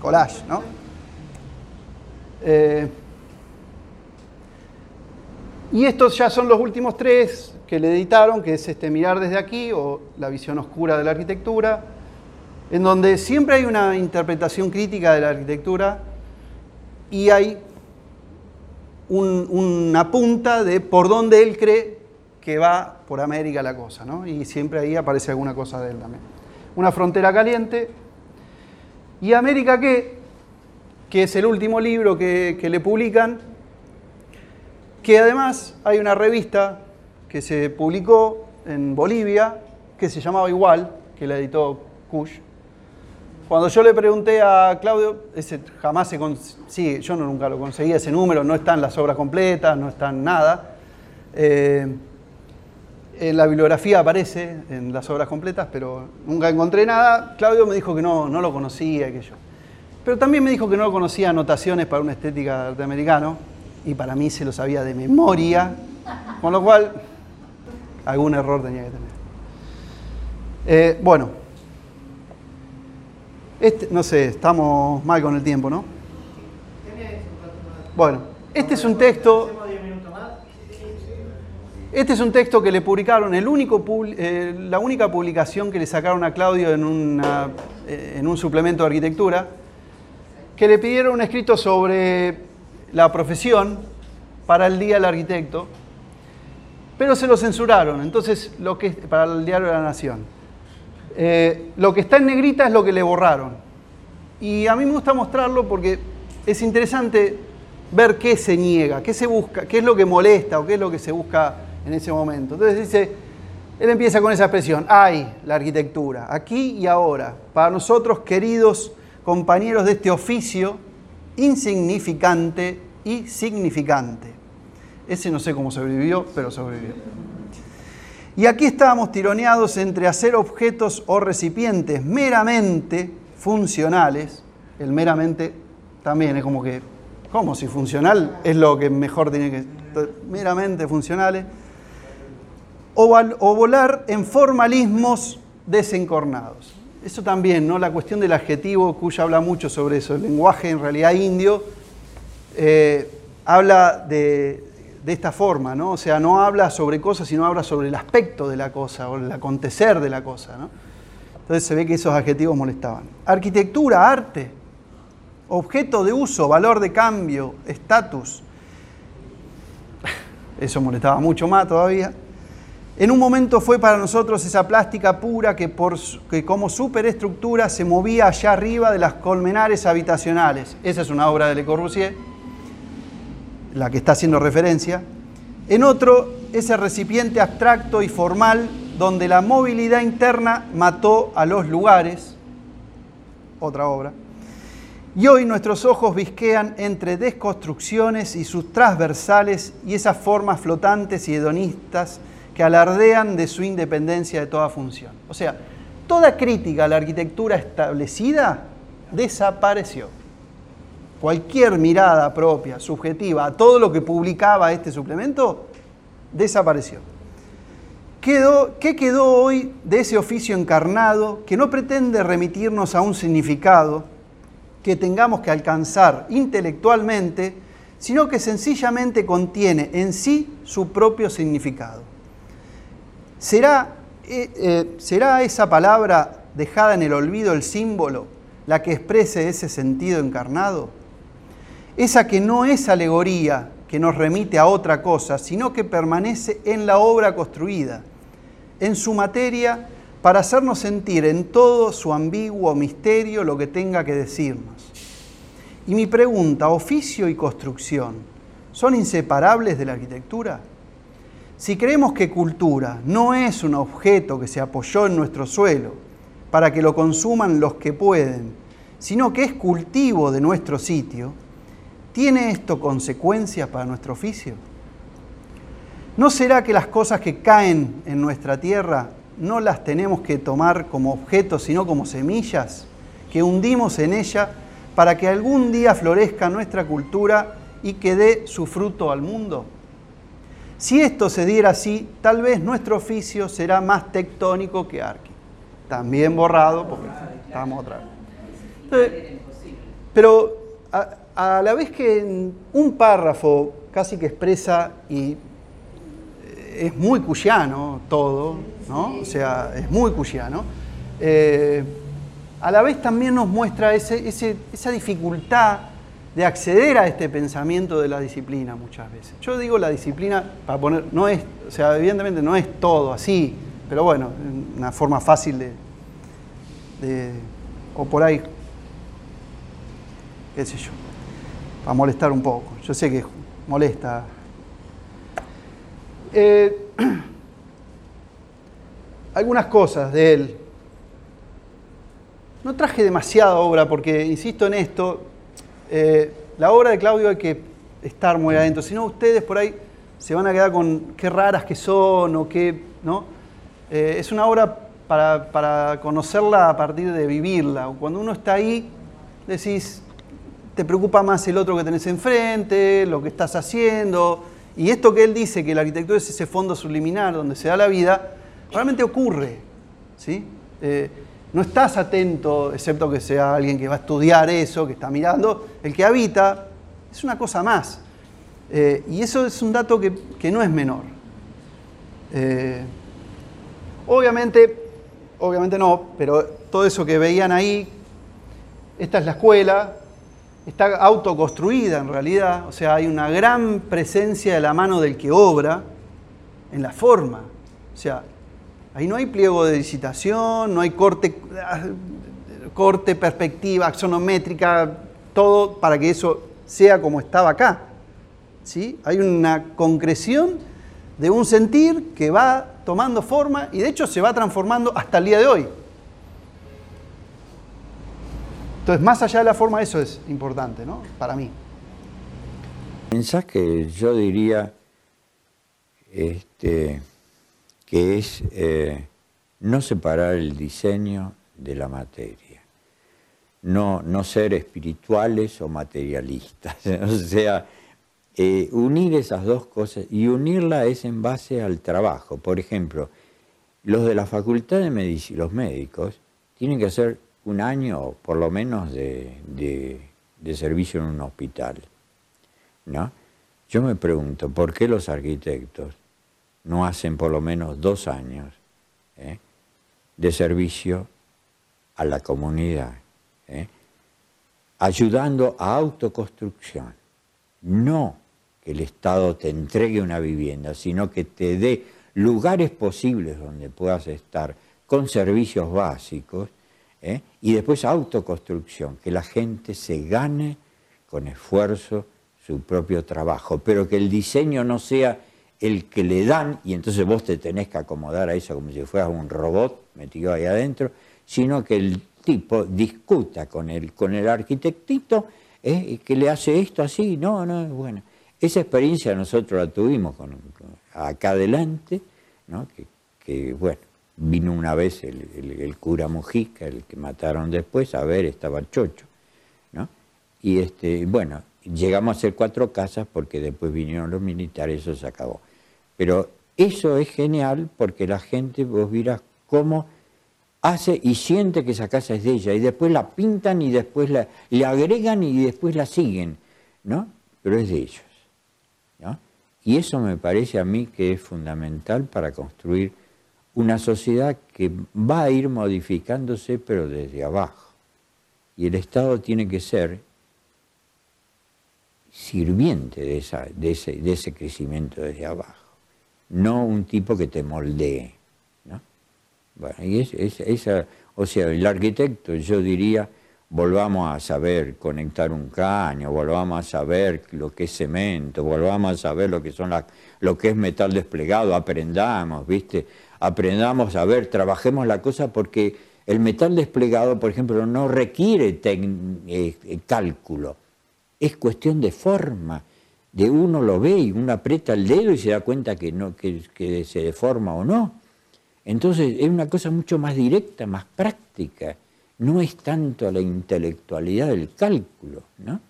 collage, ¿no? Eh, y estos ya son los últimos tres que le editaron, que es este Mirar desde aquí o La visión oscura de la arquitectura, en donde siempre hay una interpretación crítica de la arquitectura y hay un- una punta de por dónde él cree que va por América la cosa, ¿no? Y siempre ahí aparece alguna cosa de él también. Una frontera caliente. Y América qué, que es el último libro que, que le publican, que además hay una revista que se publicó en Bolivia que se llamaba igual, que la editó Kush. Cuando yo le pregunté a Claudio, ese jamás se consigue, yo no, nunca lo conseguí ese número, no están las obras completas, no están nada. Eh, en la bibliografía aparece en las obras completas, pero nunca encontré nada. Claudio me dijo que no, no lo conocía, que yo. Pero también me dijo que no conocía anotaciones para una estética norteamericano, y para mí se lo sabía de memoria, con lo cual algún error tenía que tener. Eh, bueno, este, no sé, estamos mal con el tiempo, ¿no? Bueno, este es un texto. Este es un texto que le publicaron, el único, eh, la única publicación que le sacaron a Claudio en, eh, en un suplemento de arquitectura, que le pidieron un escrito sobre la profesión para el Día del Arquitecto, pero se lo censuraron, entonces lo que para el Diario de la Nación. Eh, lo que está en negrita es lo que le borraron. Y a mí me gusta mostrarlo porque es interesante ver qué se niega, qué se busca, qué es lo que molesta o qué es lo que se busca en ese momento. Entonces dice, él empieza con esa expresión, hay la arquitectura, aquí y ahora, para nosotros queridos compañeros de este oficio insignificante y significante. Ese no sé cómo sobrevivió, pero sobrevivió. Y aquí estábamos tironeados entre hacer objetos o recipientes meramente funcionales. El meramente también es como que, como si funcional es lo que mejor tiene que meramente funcionales o, volar en formalismos desencornados. Eso también, ¿no? La cuestión del adjetivo, Cuya habla mucho sobre eso. El lenguaje en realidad indio eh, habla de, esta forma, ¿no? O sea, no habla sobre cosas, sino habla sobre el aspecto de la cosa o el acontecer de la cosa, ¿no? Entonces se ve que esos adjetivos molestaban. Arquitectura, arte, objeto de uso, valor de cambio, estatus. Eso molestaba mucho más todavía. En un momento fue para nosotros esa plástica pura que, por, que como superestructura se movía allá arriba de las colmenares habitacionales. Esa es una obra de Le Corbusier, la que está haciendo referencia. En otro, ese recipiente abstracto y formal donde la movilidad interna mató a los lugares. Otra obra. Y hoy nuestros ojos visquean entre desconstrucciones y sus transversales y esas formas flotantes y hedonistas que alardean de su independencia de toda función. O sea, toda crítica a la arquitectura establecida desapareció. Cualquier mirada propia, subjetiva, a todo lo que publicaba este suplemento, desapareció. ¿Qué quedó hoy de ese oficio encarnado que no pretende remitirnos a un significado que tengamos que alcanzar intelectualmente, sino que sencillamente contiene en sí su propio significado? ¿Será, eh, eh, ¿Será esa palabra dejada en el olvido el símbolo la que exprese ese sentido encarnado? Esa que no es alegoría, que nos remite a otra cosa, sino que permanece en la obra construida, en su materia, para hacernos sentir en todo su ambiguo misterio lo que tenga que decirnos. Y mi pregunta, oficio y construcción, ¿son inseparables de la arquitectura? Si creemos que cultura no es un objeto que se apoyó en nuestro suelo para que lo consuman los que pueden, sino que es cultivo de nuestro sitio, ¿tiene esto consecuencias para nuestro oficio? ¿No será que las cosas que caen en nuestra tierra no las tenemos que tomar como objetos, sino como semillas que hundimos en ella para que algún día florezca nuestra cultura y que dé su fruto al mundo? Si esto se diera así, tal vez nuestro oficio será más tectónico que Arqui. También borrado, porque estamos otra vez. pero a, la vez que en un párrafo casi que expresa y eh, es muy cuyano todo, ¿no? O sea, es muy cuyano. Eh, a la vez también nos muestra esa dificultad de acceder a este pensamiento de la disciplina muchas veces. Yo digo la disciplina para poner, no es, o sea, evidentemente no es todo así, pero bueno, una forma fácil de, o por ahí qué sé yo, para molestar un poco. Yo sé que molesta. Eh, algunas cosas de él. No traje demasiada obra porque, insisto en esto, eh, la obra de Claudio hay que estar muy adentro, si no ustedes por ahí se van a quedar con qué raras que son o qué, ¿no? Eh, es una obra para, para, conocerla a partir de vivirla. Cuando uno está ahí, decís, te preocupa más el otro que tenés enfrente, lo que estás haciendo. Y esto que él dice, que la arquitectura es ese fondo subliminar donde se da la vida, realmente ocurre. ¿sí? Eh, no estás atento, excepto que sea alguien que va a estudiar eso, que está mirando. El que habita es una cosa más. Eh, y eso es un dato que, no es menor. Eh, obviamente, obviamente no, pero todo eso que veían ahí, esta es la escuela, está autoconstruida en realidad, o sea, hay una gran presencia de la mano del que obra en la forma. O sea, ahí no hay pliego de licitación, no hay corte, corte perspectiva, axonométrica, todo para que eso sea como estaba acá. ¿Sí? Hay una concreción de un sentir que va tomando forma y de hecho se va transformando hasta el día de hoy. Entonces, más allá de la forma, eso es importante, ¿no? Para mí. Pensás que yo diría este, que es eh, no separar el diseño de la materia, no, no ser espirituales o materialistas, o sea, eh, unir esas dos cosas y unirla es en base al trabajo. Por ejemplo, los de la Facultad de Medicina, los médicos, tienen que hacer un año por lo menos de, servicio en un hospital. ¿no? Yo me pregunto, ¿por qué los arquitectos no hacen por lo menos dos años eh, de servicio a la comunidad? Eh, ayudando a autoconstrucción. No que el Estado te entregue una vivienda, sino que te dé lugares posibles donde puedas estar con servicios básicos ¿eh? y después autoconstrucción, que la gente se gane con esfuerzo su propio trabajo, pero que el diseño no sea el que le dan y entonces vos te tenés que acomodar a eso como si fueras un robot metido ahí adentro, sino que el tipo discuta con el, con el arquitectito ¿eh? que le hace esto así, no, no, bueno. Esa experiencia nosotros la tuvimos con, acá adelante, ¿no? que, que bueno, Vino una vez el, cura Mujica, el que mataron después, a ver, estaba chocho. ¿no? Y este, bueno, llegamos a hacer cuatro casas porque después vinieron los militares, eso se acabó. Pero eso es genial porque la gente, vos dirás cómo hace y siente que esa casa es de ella, y después la pintan y después la, le agregan y después la siguen, ¿no? Pero es de ellos. ¿no? Y eso me parece a mí que es fundamental para construir una sociedad que va a ir modificándose pero desde abajo. Y el Estado tiene que ser sirviente de, esa, de, ese, crecimiento desde abajo, no un tipo que te moldee. ¿no? Bueno, y es, esa, o sea, el arquitecto, yo diría, volvamos a saber conectar un caño, volvamos a saber lo que es cemento, volvamos a saber lo que son las, lo que es metal desplegado, aprendamos, ¿viste? Aprendamos a ver, trabajemos la cosa porque el metal desplegado, por ejemplo, no requiere eh, cálculo, es cuestión de forma. De uno lo ve y uno aprieta el dedo y se da cuenta que, no, que se deforma o no. Entonces es una cosa mucho más directa, más práctica. No es tanto la intelectualidad del cálculo, ¿no?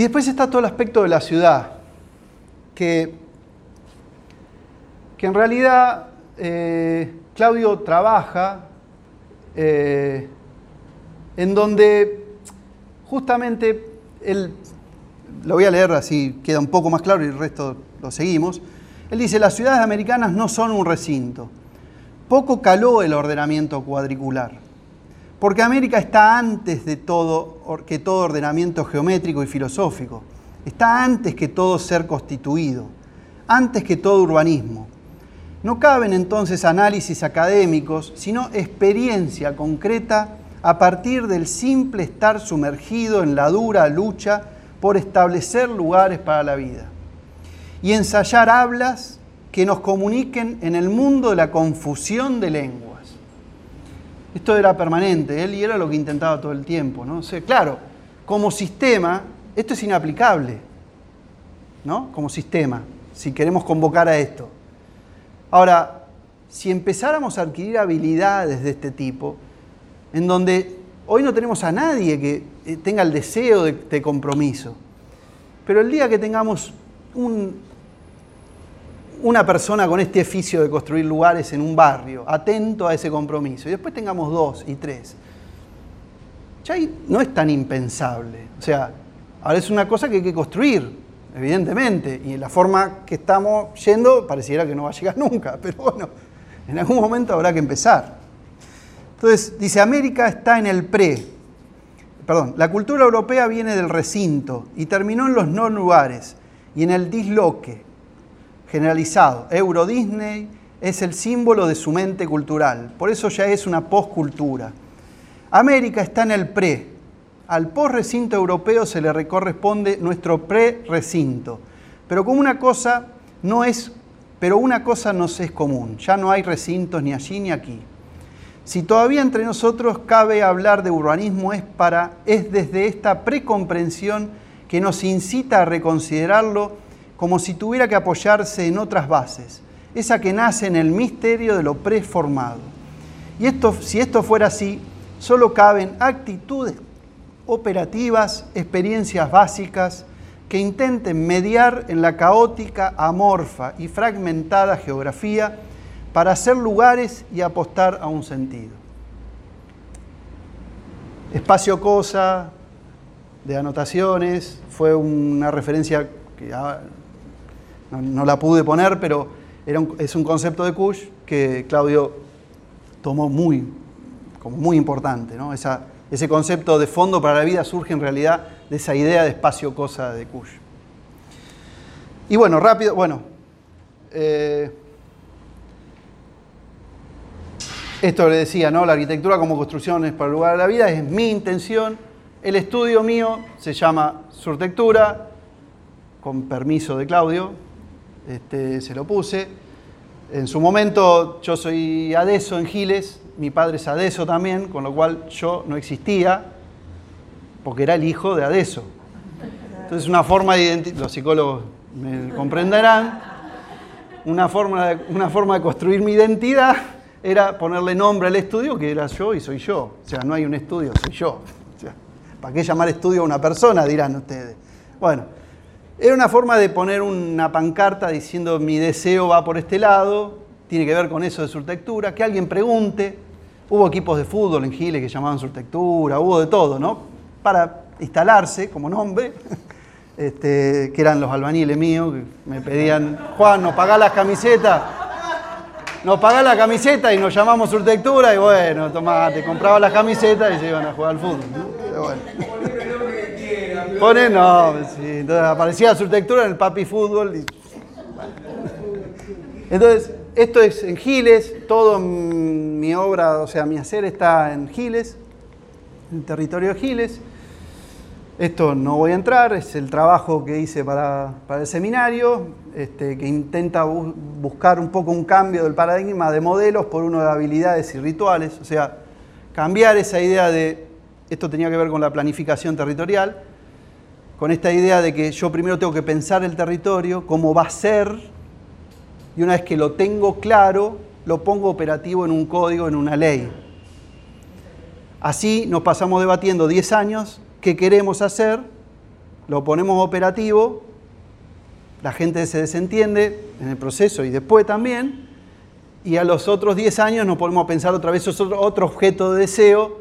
Y después está todo el aspecto de la ciudad, que, que en realidad eh, Claudio trabaja eh, en donde justamente él lo voy a leer así, queda un poco más claro y el resto lo seguimos. Él dice, las ciudades americanas no son un recinto. Poco caló el ordenamiento cuadricular, porque América está antes de todo, que todo ordenamiento geométrico y filosófico, está antes que todo ser constituido, antes que todo urbanismo. No caben entonces análisis académicos, sino experiencia concreta a partir del simple estar sumergido en la dura lucha por establecer lugares para la vida y ensayar hablas que nos comuniquen en el mundo de la confusión de lenguas. Esto era permanente, él y era lo que intentaba todo el tiempo. ¿no? claro, como sistema, esto es inaplicable, ¿no? Como sistema, si queremos convocar a esto. Ahora, si empezáramos a adquirir habilidades de este tipo, en donde hoy no tenemos a nadie que eh, tenga el deseo de, compromiso, pero el día que tengamos una persona con este oficio de construir lugares en un barrio, atento a ese compromiso, y después tengamos dos y tres, ya no es tan impensable. O sea, ahora es una cosa que hay que construir, evidentemente, y en la forma que estamos yendo pareciera que no va a llegar nunca, pero bueno, en algún momento habrá que empezar. Entonces, dice, América está en el pre. Perdón, la cultura europea viene del recinto y terminó en los no lugares y en el disloque generalizado. Euro Disney es el símbolo de su mente cultural, por eso ya es una poscultura. América está en el pre. Al post-recinto europeo se le corresponde nuestro pre-recinto. Pero como una cosa no es, pero una cosa nos es común. Ya no hay recintos ni allí ni aquí. Si todavía entre nosotros cabe hablar de urbanismo es, para, es desde esta precomprensión que nos incita a reconsiderarlo como si tuviera que apoyarse en otras bases, esa que nace en el misterio de lo preformado. Y esto, si esto fuera así, solo caben actitudes operativas, experiencias básicas que intenten mediar en la caótica, amorfa y fragmentada geografía para hacer lugares y apostar a un sentido. Espacio Cosa, de anotaciones, fue una referencia que no, la pude poner, pero es un concepto de Kush que Claudio tomó muy, como muy importante. ¿no? ese concepto de fondo para la vida surge en realidad de esa idea de espacio cosa de Kush. Y bueno, rápido, bueno, eh, Esto le decía, ¿no? La arquitectura como construcciones para el lugar de la vida es mi intención. El estudio mío se llama Surtectura, con permiso de Claudio, este, se lo puse. En su momento yo soy adeso en Giles, mi padre es adeso también, con lo cual yo no existía, porque era el hijo de adeso. Entonces una forma de identificar, los psicólogos me comprenderán, una forma, de, una forma de construir mi identidad era ponerle nombre al estudio que era yo y soy yo. O sea, no hay un estudio, soy yo. ¿Para qué llamar estudio a una persona? Dirán ustedes. Bueno, era una forma de poner una pancarta diciendo mi deseo va por este lado, tiene que ver con eso de surtectura, que alguien pregunte. Hubo equipos de fútbol en Giles que llamaban surtectura, hubo de todo, ¿no? Para instalarse como nombre, este, que eran los albañiles míos, que me pedían, Juan, ¿nos pagás las camisetas? nos pagás la camiseta y nos llamamos Surtectura y bueno, tomate, compraba las camisetas y se iban a jugar al fútbol. Pone no, sí. Entonces aparecía Surtectura en el Papi Fútbol. Entonces, esto es en Giles, todo mi obra, o sea, mi hacer está en Giles, en el territorio de Giles. Esto no voy a entrar, es el trabajo que hice para, el seminario, este, que intenta buscar un poco un cambio del paradigma de modelos por uno de habilidades y rituales, o sea, cambiar esa idea de, esto tenía que ver con la planificación territorial, con esta idea de que yo primero tengo que pensar el territorio, cómo va a ser, y una vez que lo tengo claro, lo pongo operativo en un código, en una ley. Así nos pasamos debatiendo 10 años qué queremos hacer, lo ponemos operativo, la gente se desentiende en el proceso y después también, y a los otros 10 años nos ponemos a pensar otra vez otro, objeto de deseo,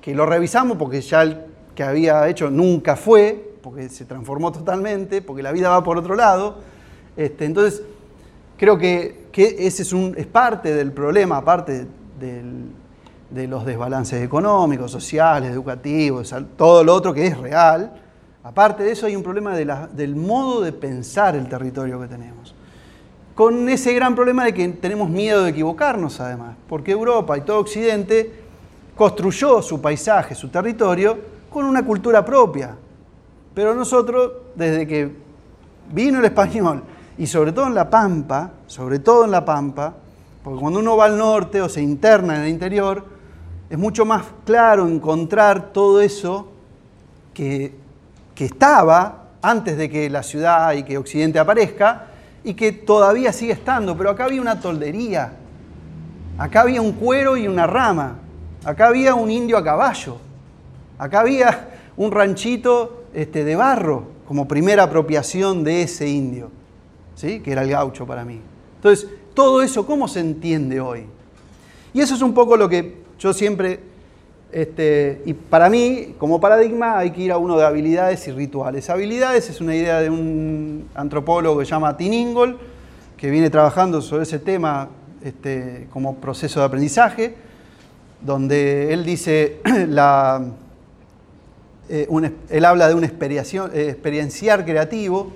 que lo revisamos porque ya el que había hecho nunca fue, porque se transformó totalmente, porque la vida va por otro lado. Este, entonces, creo que, que ese es, un, es parte del problema, aparte de los desbalances económicos, sociales, educativos, todo lo otro que es real. Aparte de eso hay un problema del modo de pensar el territorio que tenemos. Con ese gran problema de que tenemos miedo de equivocarnos además, porque Europa y todo Occidente construyó su paisaje, su territorio, con una cultura propia. Pero nosotros, desde que vino el español, y sobre todo en la Pampa, sobre todo en la Pampa, porque cuando uno va al norte o se interna en el interior, es mucho más claro encontrar todo eso que, que estaba antes de que la ciudad y que Occidente aparezca y que todavía sigue estando. Pero acá había una toldería, acá había un cuero y una rama, acá había un indio a caballo, acá había un ranchito este, de barro como primera apropiación de ese indio, ¿sí? que era el gaucho para mí. Entonces, todo eso, ¿cómo se entiende hoy? Y eso es un poco lo que yo siempre, este, y para mí, como paradigma, hay que ir a uno de habilidades y rituales. Habilidades es una idea de un antropólogo que se llama Tiningol, que viene trabajando sobre ese tema este, como proceso de aprendizaje, donde él dice, la, eh, él habla de un experienciar creativo,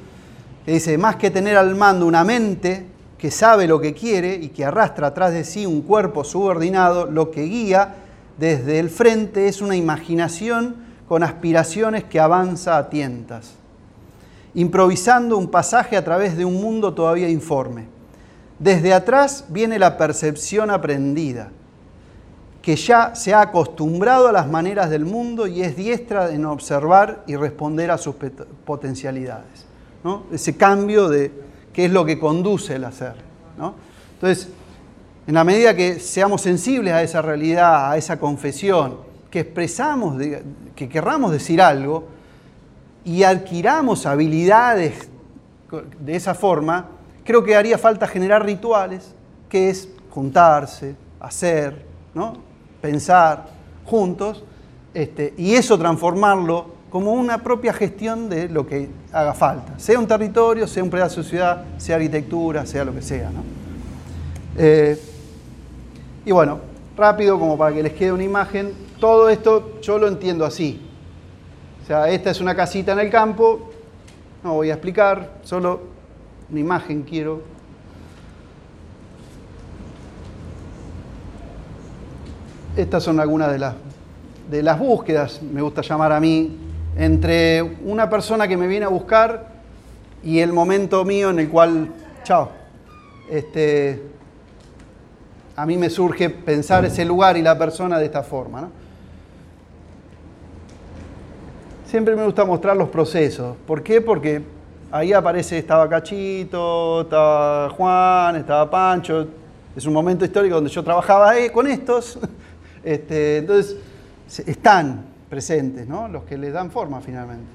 que dice, más que tener al mando una mente, que sabe lo que quiere y que arrastra atrás de sí un cuerpo subordinado, lo que guía desde el frente es una imaginación con aspiraciones que avanza a tientas, improvisando un pasaje a través de un mundo todavía informe. Desde atrás viene la percepción aprendida, que ya se ha acostumbrado a las maneras del mundo y es diestra en observar y responder a sus potencialidades. Ese cambio de qué es lo que conduce el hacer. Entonces, en la medida que seamos sensibles a esa realidad, a esa confesión, que expresamos, que querramos decir algo y adquiramos habilidades de esa forma, creo que haría falta generar rituales, que es juntarse, hacer, ¿no? Pensar juntos, este, y eso transformarlo como una propia gestión de lo que haga falta, sea un territorio, sea un pedazo de ciudad, sea arquitectura, sea lo que sea. Eh, y bueno, rápido, como para que les quede una imagen, todo esto yo lo entiendo así. O sea, esta es una casita en el campo, no voy a explicar, solo una imagen quiero. Estas son algunas de las, de las búsquedas, me gusta llamar a mí, entre una persona que me viene a buscar y el momento mío en el cual, chao, este, a mí me surge pensar ese lugar y la persona de esta forma. Siempre me gusta mostrar los procesos. ¿Por qué? Porque ahí aparece, estaba Cachito, estaba Juan, estaba Pancho. Es un momento histórico donde yo trabajaba con estos. Este, entonces, están, presentes, ¿no? los que le dan forma finalmente.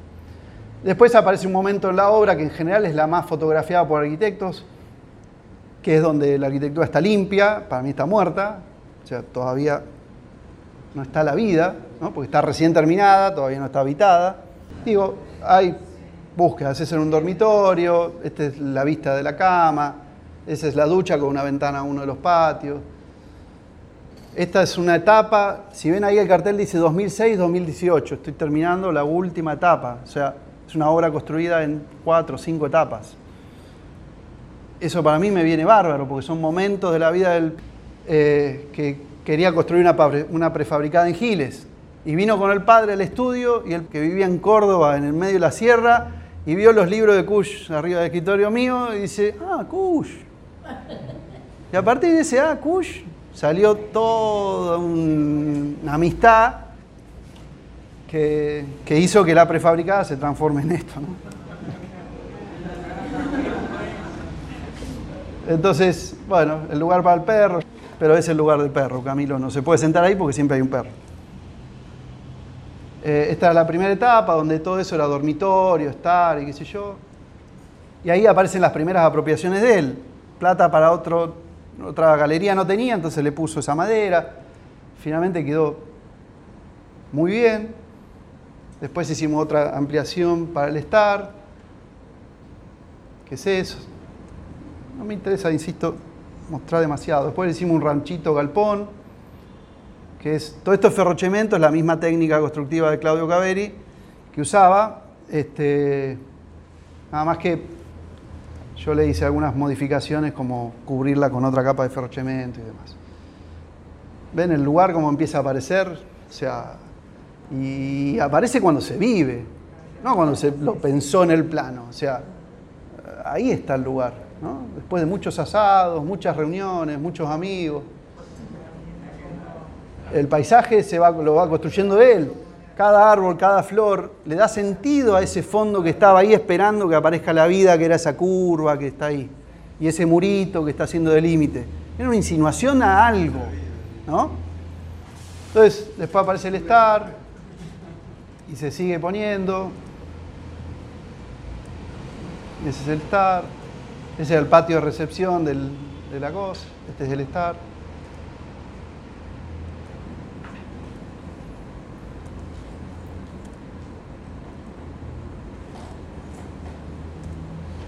Después aparece un momento en la obra que en general es la más fotografiada por arquitectos, que es donde la arquitectura está limpia, para mí está muerta, o sea, todavía no está la vida, ¿no? porque está recién terminada, todavía no está habitada. Digo, hay búsquedas, es en un dormitorio, esta es la vista de la cama, esa es la ducha con una ventana a uno de los patios. Esta es una etapa, si ven ahí el cartel dice 2006-2018, estoy terminando la última etapa, o sea, es una obra construida en cuatro o cinco etapas. Eso para mí me viene bárbaro, porque son momentos de la vida del, eh, que quería construir una, prefabricada en Giles. Y vino con el padre al estudio, y el que vivía en Córdoba, en el medio de la sierra, y vio los libros de Kush arriba del escritorio mío, y dice, ah, Kush. Y a partir de ese, ah, Kush, salió toda una amistad que, hizo que la prefabricada se transforme en esto. Entonces, bueno, el lugar para el perro, pero es el lugar del perro, Camilo no se puede sentar ahí porque siempre hay un perro. Eh, esta era la primera etapa donde todo eso era dormitorio, estar y qué sé yo. Y ahí aparecen las primeras apropiaciones de él. Plata para otro otra galería no tenía, entonces le puso esa madera. Finalmente quedó muy bien. Después hicimos otra ampliación para el estar. ¿Qué es eso? No me interesa, insisto, mostrar demasiado. Después le hicimos un ranchito galpón, que es, todo esto es ferrochemento, es la misma técnica constructiva de Claudio Caveri que usaba. Este, nada más que yo le hice algunas modificaciones como cubrirla con otra capa de ferrochemento y demás. ¿Ven el lugar cómo empieza a aparecer? O sea, y aparece cuando se vive, no cuando se lo pensó en el plano. O sea, ahí está el lugar, ¿no? Después de muchos asados, muchas reuniones, muchos amigos. El paisaje se va, lo va construyendo él. Cada árbol, cada flor le da sentido a ese fondo que estaba ahí esperando que aparezca la vida, que era esa curva que está ahí. Y ese murito que está haciendo de límite. Era una insinuación a algo, ¿no? Entonces, después aparece el estar y se sigue poniendo. Ese es el estar. Ese es el patio de recepción de la cosa. Este es el estar.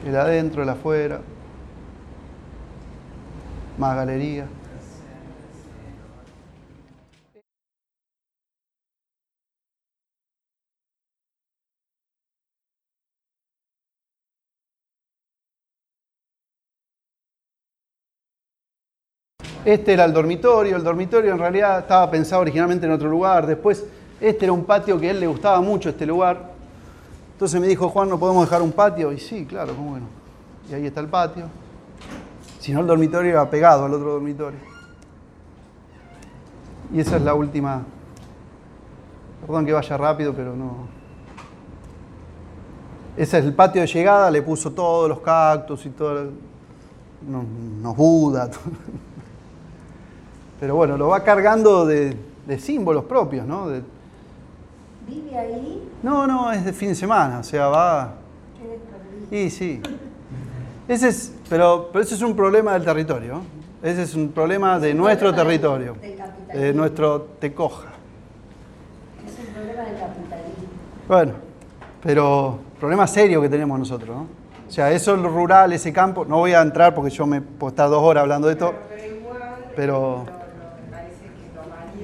El adentro, el afuera. Más galería. Este era el dormitorio, el dormitorio en realidad estaba pensado originalmente en otro lugar, después este era un patio que a él le gustaba mucho, este lugar. Entonces me dijo, Juan, ¿no podemos dejar un patio? Y sí, claro, cómo bueno. Y ahí está el patio. Si no, el dormitorio iba pegado al otro dormitorio. Y esa es la última. Perdón que vaya rápido, pero no. Ese es el patio de llegada, le puso todos los cactus y todo. Unos, unos budas. Pero bueno, lo va cargando de, símbolos propios, ¿no? ¿Vive ahí? no, no, es de fin de semana, o sea, va. ¿Qué Sí, sí. Ese es, pero, pero ese es un problema del territorio. Ese es un problema de nuestro territorio, de nuestro tecoja. Es un problema del capitalismo. Bueno, pero problema serio que tenemos nosotros, ¿no? O sea, eso lo rural, ese campo, no voy a entrar porque yo me puedo estar dos horas hablando de esto, Pero igual, pero lo- lo- me parece que lo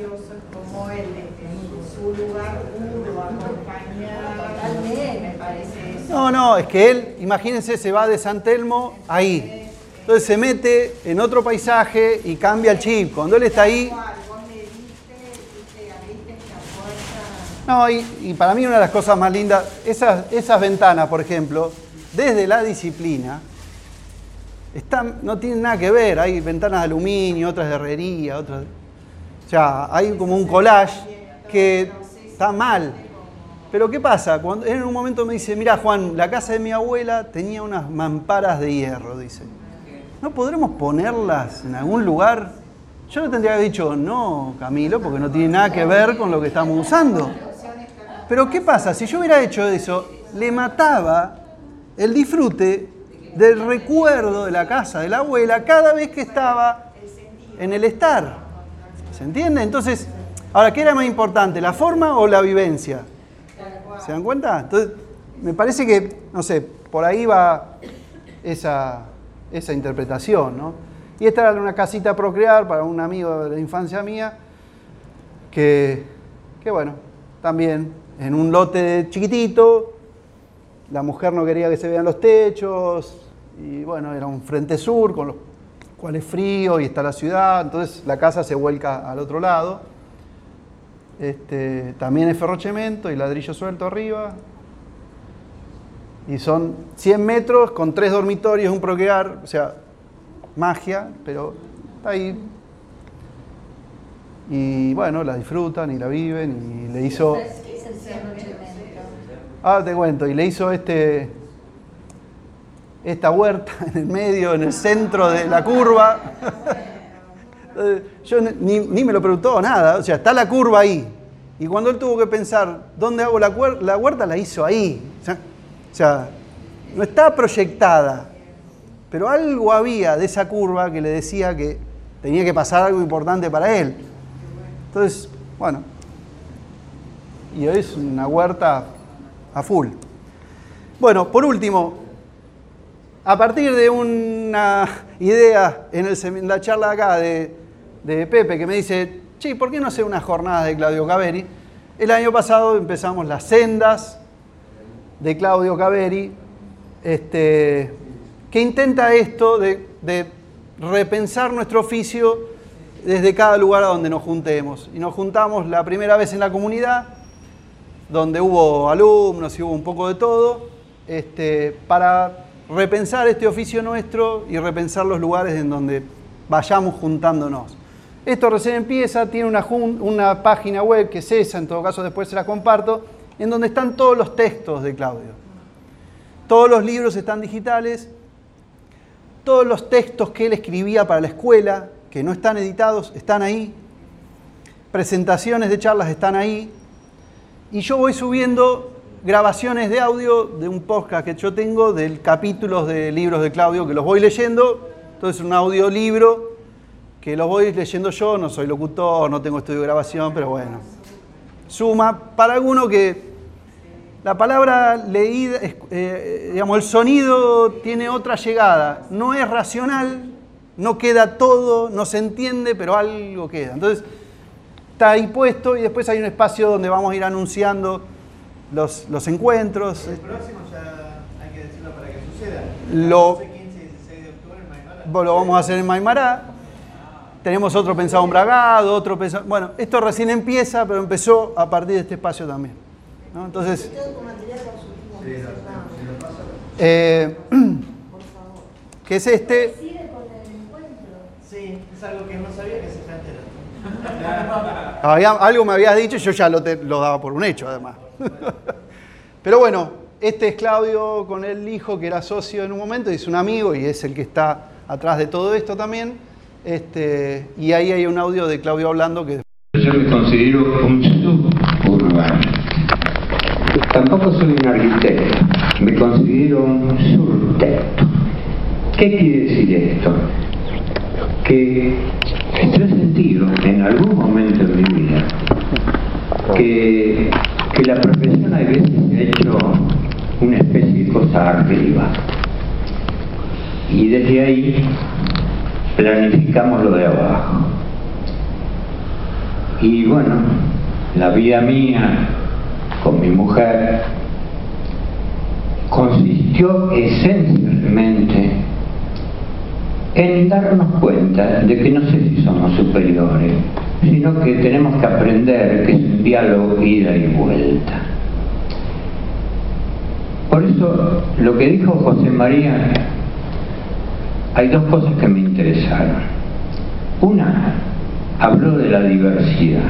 valioso es como él en su lugar pudo acompañar. Totalmente. Me parece eso. No, no, es que él, imagínense, se va de San Telmo ahí. Entonces se mete en otro paisaje y cambia el chip. Cuando él está ahí. No, y, y para mí una de las cosas más lindas, esas, esas ventanas, por ejemplo, desde la disciplina, están, no tienen nada que ver. Hay ventanas de aluminio, otras de herrería, otras. O sea, hay como un collage que está mal. Pero ¿qué pasa? Cuando en un momento me dice, mira Juan, la casa de mi abuela tenía unas mamparas de hierro, dice. ¿No podremos ponerlas en algún lugar? Yo le tendría que haber dicho, no, Camilo, porque no tiene nada que ver con lo que estamos usando. Pero ¿qué pasa? Si yo hubiera hecho eso, le mataba el disfrute del recuerdo de la casa de la abuela cada vez que estaba en el estar. ¿Se entiende? Entonces, ahora, ¿qué era más importante, la forma o la vivencia? ¿Se dan cuenta? Entonces, me parece que, no sé, por ahí va esa, esa interpretación, ¿no? Y esta era una casita procrear para un amigo de la infancia mía, que, que bueno, también en un lote chiquitito, la mujer no quería que se vean los techos, y bueno, era un frente sur, con los cuales es frío y está la ciudad, entonces la casa se vuelca al otro lado. Este, también es ferrochemento y ladrillo suelto arriba. Y son 100 metros con tres dormitorios, un procrear, o sea, magia, pero está ahí. Y bueno, la disfrutan y la viven y le hizo... Ahora te cuento, y le hizo este, esta huerta en el medio, en el centro de la curva. Entonces, Yo ni, ni me lo preguntó nada, o sea, está la curva ahí. Y cuando él tuvo que pensar, ¿dónde hago la, la huerta? La hizo ahí. O sea, o sea, no está proyectada, pero algo había de esa curva que le decía que tenía que pasar algo importante para él. Entonces, bueno, y hoy es una huerta a full. Bueno, por último, a partir de una idea en, el, en la charla acá de, de Pepe que me dice, che, ¿por qué no hacer una jornada de Claudio Caveri? El año pasado empezamos las sendas de Claudio Caveri, este, que intenta esto de, de repensar nuestro oficio desde cada lugar a donde nos juntemos. Y nos juntamos la primera vez en la comunidad, donde hubo alumnos y hubo un poco de todo, este, para repensar este oficio nuestro y repensar los lugares en donde vayamos juntándonos. Esto recién empieza, tiene una, página web que es esa, en todo caso después se la comparto, en donde están todos los textos de Claudio. Todos los libros están digitales, todos los textos que él escribía para la escuela, que no están editados, están ahí. Presentaciones de charlas están ahí. Y yo voy subiendo grabaciones de audio de un podcast que yo tengo del capítulos de libros de Claudio que los voy leyendo. Entonces un audiolibro que lo voy leyendo yo, no soy locutor, no tengo estudio de grabación, pero bueno. Suma para alguno que la palabra leída, eh, digamos, el sonido tiene otra llegada, no es racional, no queda todo, no se entiende, pero algo queda. Entonces, está ahí puesto y después hay un espacio donde vamos a ir anunciando los, los encuentros. El próximo ya hay que decirlo para que suceda. Lo, 15 y 16 de octubre en Maimará. lo vamos a hacer en Maimará. Tenemos otro pensado en Bragado, otro pensado... Bueno, esto recién empieza, pero empezó a partir de este espacio también. ¿no? Entonces, eh, ¿qué es este? Sí, es algo que no sabía que se está enterando. Había- algo me habías dicho y yo ya lo, te- lo daba por un hecho, además. Pero bueno, este es Claudio con el hijo que era socio en un momento y es un amigo y es el que está atrás de todo esto también. Este, y ahí hay un audio de Claudio hablando que Yo me considero un suburbano. Tampoco soy un arquitecto, me considero un surtecto. ¿Qué quiere decir esto? Que yo he sentido en algún momento de mi vida que, la profesión a veces se ha hecho una especie de cosa arriba. Y desde ahí planificamos lo de abajo. Y bueno, la vida mía con mi mujer consistió esencialmente en darnos cuenta de que no sé si somos superiores, sino que tenemos que aprender que es un diálogo ida y vuelta. Por eso, lo que dijo José María, hay dos cosas que me interesaron. Una, habló de la diversidad.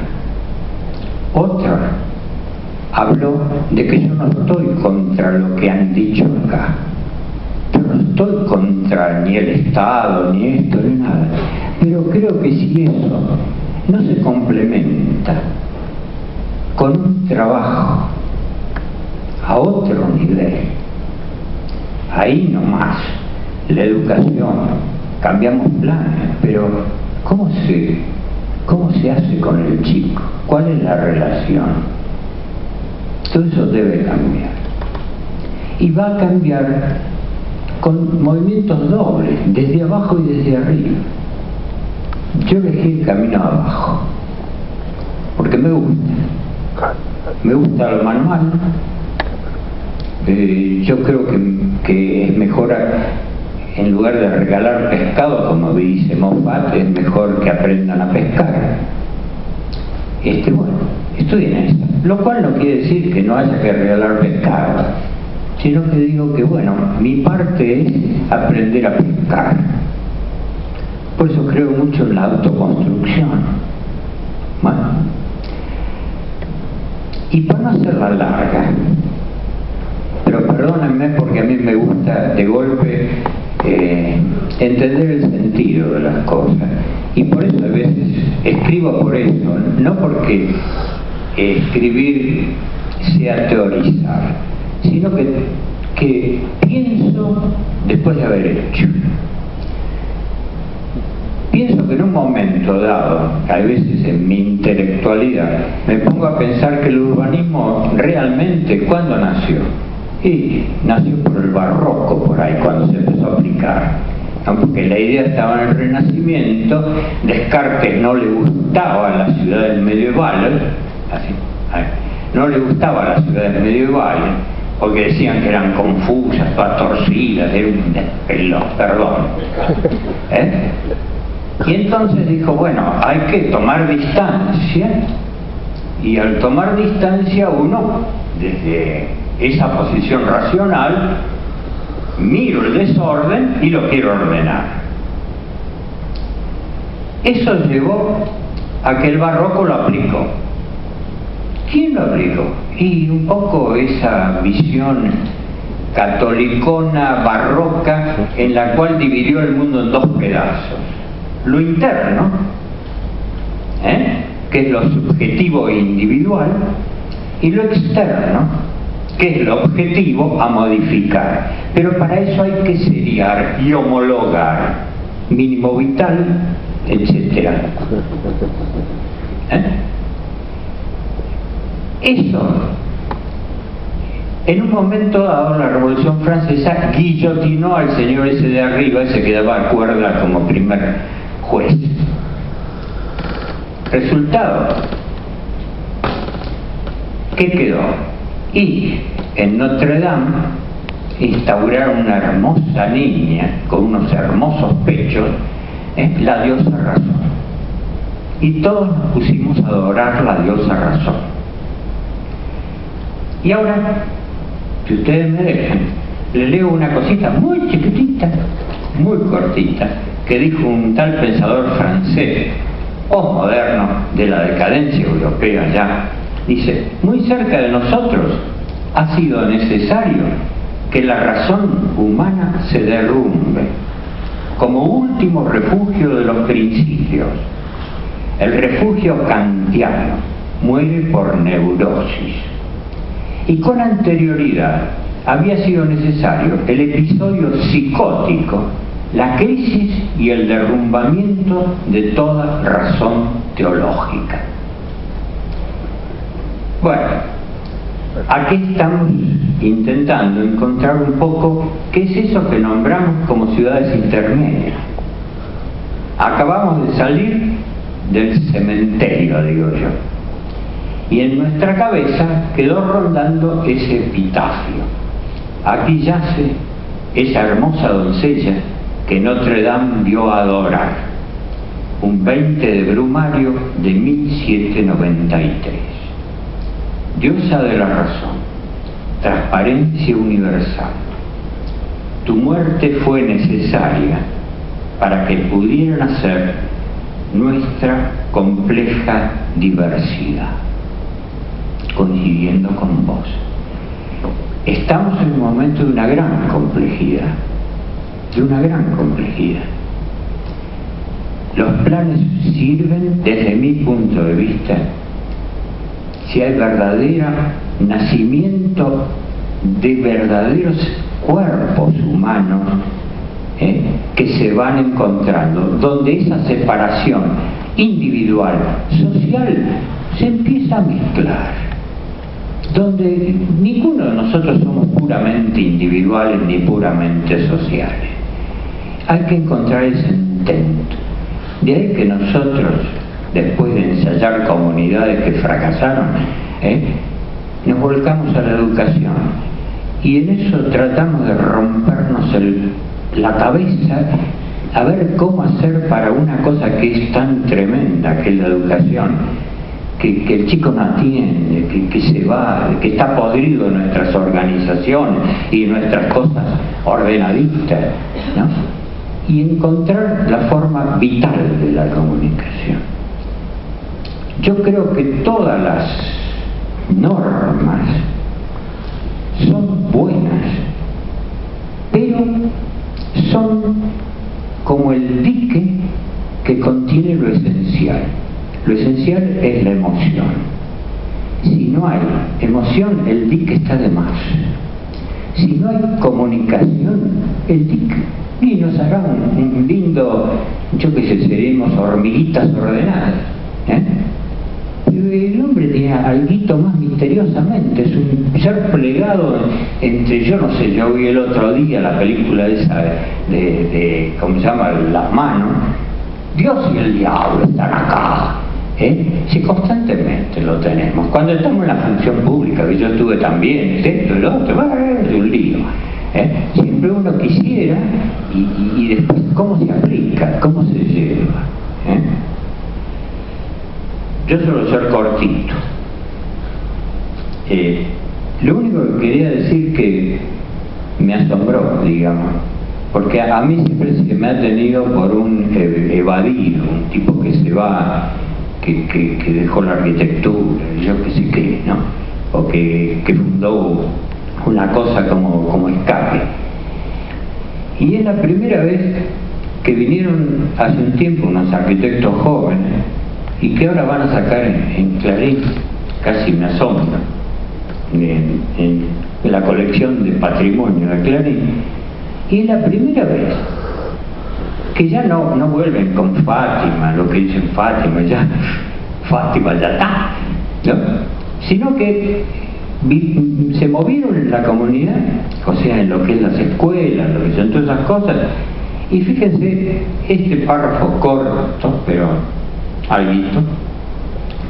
Otra, habló de que yo no estoy contra lo que han dicho acá. Yo no estoy contra ni el Estado, ni esto, ni nada. Pero creo que si eso no se complementa con un trabajo a otro nivel, ahí nomás, la educación, cambiamos planes, pero ¿cómo se, cómo se hace con el chico? ¿Cuál es la relación? Todo eso debe cambiar. Y va a cambiar con movimientos dobles, desde abajo y desde arriba. Yo elegí el camino abajo, porque me gusta. Me gusta lo manual. Eh, yo creo que, que es mejor, en lugar de regalar pescado, como dice Moffat, es mejor que aprendan a pescar. Este, bueno, estudien esto. Lo cual no quiere decir que no haya que regalar pescado, sino que digo que, bueno, mi parte es aprender a pescar. Por eso creo mucho en la autoconstrucción. Bueno. Y para no hacerla larga, pero perdónenme porque a mí me gusta de golpe eh, entender el sentido de las cosas. Y por eso a veces escribo por eso, no porque escribir sea teorizar, sino que, que pienso después de haber hecho. Pienso que en un momento dado, a veces en mi intelectualidad, me pongo a pensar que el urbanismo realmente, ¿cuándo nació? Y nació por el barroco, por ahí, cuando se empezó a aplicar. Porque la idea estaba en el Renacimiento, Descartes no le gustaba las ciudades medievales, así, no le gustaba las ciudades medievales, porque decían que eran confusas, todas torcidas, era un perdón. ¿Eh? Y entonces dijo, bueno, hay que tomar distancia, y al tomar distancia uno, desde esa posición racional, miro el desorden y lo quiero ordenar. Eso llevó a que el barroco lo aplicó. ¿Quién lo aplicó? Y un poco esa visión catolicona barroca en la cual dividió el mundo en dos pedazos. Lo interno, ¿eh? que es lo subjetivo e individual, y lo externo, que es lo objetivo a modificar. Pero para eso hay que seriar y homologar mínimo vital, etc. ¿Eh? Eso, en un momento dado, la Revolución Francesa guillotinó al señor ese de arriba, ese que daba cuerda como primer juez. Resultado, ¿qué quedó? Y en Notre Dame instauraron una hermosa niña con unos hermosos pechos, ¿eh? la diosa razón. Y todos nos pusimos a adorar la diosa razón. Y ahora, si ustedes me dejan, le leo una cosita muy chiquitita, muy cortita, que dijo un tal pensador francés, postmoderno, de la decadencia europea ya. Dice, muy cerca de nosotros ha sido necesario que la razón humana se derrumbe como último refugio de los principios. El refugio kantiano muere por neurosis y con anterioridad había sido necesario el episodio psicótico, la crisis y el derrumbamiento de toda razón teológica. Bueno, aquí estamos intentando encontrar un poco qué es eso que nombramos como ciudades intermedias. Acabamos de salir del cementerio, digo yo y en nuestra cabeza quedó rondando ese epitafio. Aquí yace esa hermosa doncella que Notre Dame vio adorar, un 20 de brumario de 1793. Diosa de la razón, transparencia universal, tu muerte fue necesaria para que pudiera nacer nuestra compleja diversidad coincidiendo con vos. Estamos en un momento de una gran complejidad, de una gran complejidad. Los planes sirven, desde mi punto de vista, si hay verdadero nacimiento de verdaderos cuerpos humanos ¿eh? que se van encontrando, donde esa separación individual, social, se empieza a mezclar donde ninguno de nosotros somos puramente individuales ni puramente sociales. Hay que encontrar ese intento. De ahí que nosotros, después de ensayar comunidades que fracasaron, ¿eh? nos volcamos a la educación y en eso tratamos de rompernos la cabeza a ver cómo hacer para una cosa que es tan tremenda que es la educación que, el chico no atiende, que, se va, que está podrido en nuestras organizaciones y en nuestras cosas ordenadistas, ¿no? y encontrar la forma vital de la comunicación. Yo creo que todas las normas son buenas, pero son como el dique que contiene lo esencial. Lo esencial es la emoción. Si no hay emoción, el dique está de más. si no hay comunicación, el TIC y nos hará un lindo, yo qué sé, seremos hormiguitas ordenadas. ¿eh? El hombre tiene algo más misteriosamente, es un ser plegado entre, yo no sé, yo vi el otro día la película esa de, de ¿cómo se llama? Las manos. Dios y el diablo están acá. ¿eh? Si constantemente lo tenemos. Cuando estamos en la función pública, que yo estuve también, esto, el otro, es un lío. ¿eh? Siempre uno quisiera y, y- y después cómo se aplica, cómo se lleva. ¿eh? Yo suelo ser cortito. Eh, lo único que quería decir que me asombró, digamos, porque a, mí siempre se me ha tenido por un eh, evadido, un tipo que se va, que dejó la arquitectura, yo qué sé qué, ¿no? O que, que fundó una cosa como, como escape. Y es la primera vez que vinieron hace un tiempo unos arquitectos jóvenes y que ahora van a sacar en, Clarín, casi me asombra, en, la colección de patrimonio de Clarín. Y es la primera vez que ya no, no vuelven con Fátima, lo que dicen Fátima, ya, Fátima ya está, ¿no? Sino que se movieron en la comunidad, o sea, en lo que es las escuelas, lo que son todas esas cosas, y fíjense este párrafo corto, pero alguito,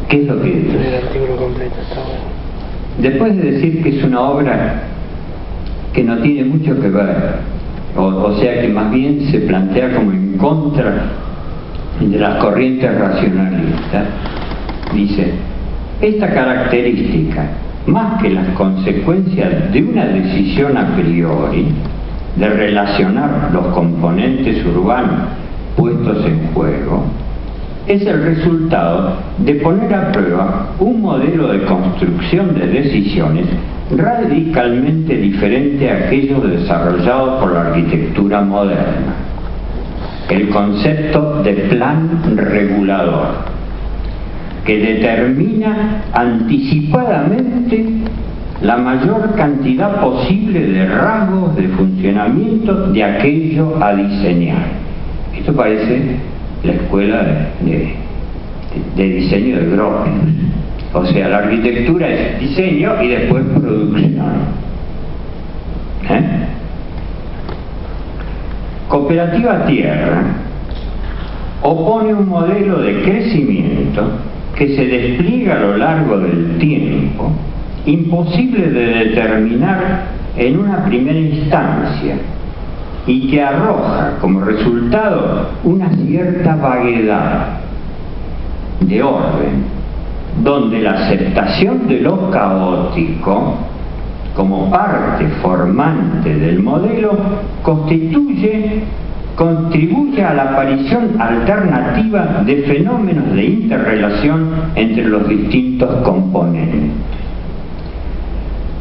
¿qué es lo que dice? El artículo completo está bueno. Después de decir que es una obra que no tiene mucho que ver, o, o sea que más bien se plantea como en contra de las corrientes racionalistas, dice, esta característica, más que las consecuencias de una decisión a priori, de relacionar los componentes urbanos puestos en juego, es el resultado de poner a prueba un modelo de construcción de decisiones radicalmente diferente a aquello desarrollado por la arquitectura moderna. El concepto de plan regulador, que determina anticipadamente la mayor cantidad posible de rasgos de funcionamiento de aquello a diseñar. Esto parece la escuela de, diseño de Gropius. O sea, la arquitectura es diseño y después producción. ¿Eh? Cooperativa Tierra opone un modelo de crecimiento que se despliega a lo largo del tiempo, imposible de determinar en una primera instancia y que arroja como resultado una cierta vaguedad de orden, donde la aceptación de lo caótico como parte formante del modelo constituye contribuye a la aparición alternativa de fenómenos de interrelación entre los distintos componentes.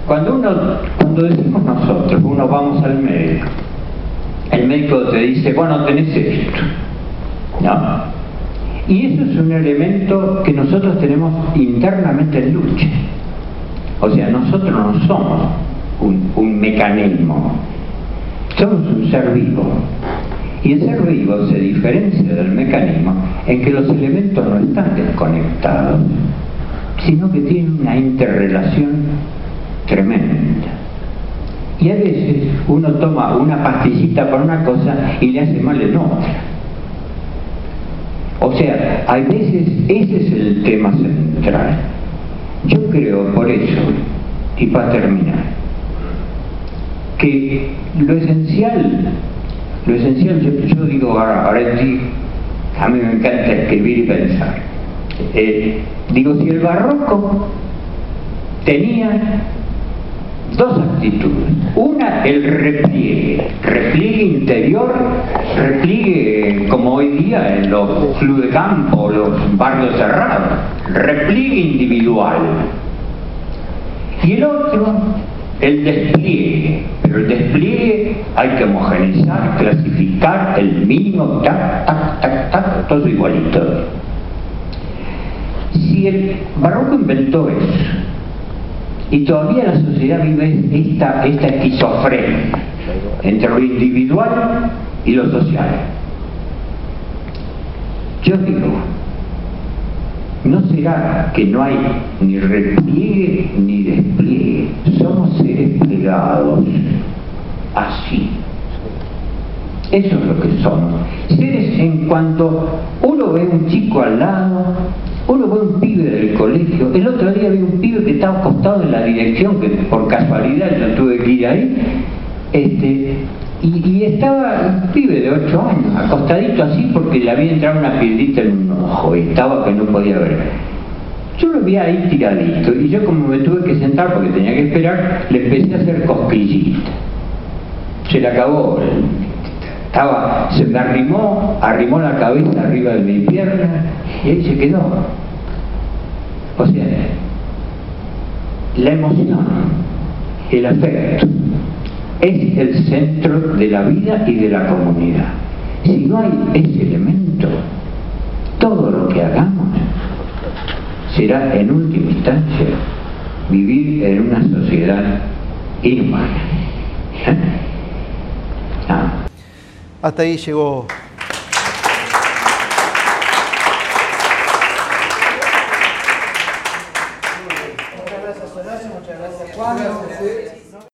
Cuando uno, cuando decimos nosotros, uno vamos al médico, el médico te dice, bueno, tenés esto, ¿no? Y eso es un elemento que nosotros tenemos internamente en lucha. O sea, nosotros no somos un, mecanismo, somos un ser vivo. Y el ser vivo se diferencia del mecanismo en que los elementos no están desconectados, sino que tienen una interrelación tremenda. Y a veces uno toma una pastillita para una cosa y le hace mal en otra. O sea, a veces ese es el tema central. Yo creo por eso, y para terminar, que lo esencial, lo esencial, yo, yo digo ahora, ahora sí, a mí me encanta escribir y pensar. Eh, digo, si el barroco tenía dos actitudes. Una, el repliegue, repliegue interior, repliegue como hoy día en los clubes de campo, los barrios cerrados, repliegue individual. Y el otro, el despliegue. Pero el despliegue hay que homogeneizar, clasificar, el mínimo, tac, tac, tac, tac, todo igualito. Si el barroco inventó eso, Y todavía la sociedad vive esta, esquizofrenia entre lo individual y lo social. Yo digo, ¿no será que no hay ni repliegue ni despliegue? Somos seres plegados, así. Eso es lo que somos. Seres en cuanto uno ve un chico al lado, uno ve un pibe del colegio. El otro día vi un pibe que estaba acostado en la dirección, que por casualidad yo tuve que ir ahí, este, y, estaba un pibe de 8 años, acostadito así porque le había entrado una piedrita en un ojo y estaba que no podía ver. Yo lo vi ahí tiradito y yo como me tuve que sentar porque tenía que esperar, le empecé a hacer cosquillita. Se le acabó estaba, se me arrimó, arrimó la cabeza arriba de mi pierna y ahí se quedó. O sea, la emoción, el afecto, es el centro de la vida y de la comunidad. Si no hay ese elemento, todo lo que hagamos será en última instancia vivir en una sociedad inhumana. ¿Eh? Ah. Hasta ahí llegó.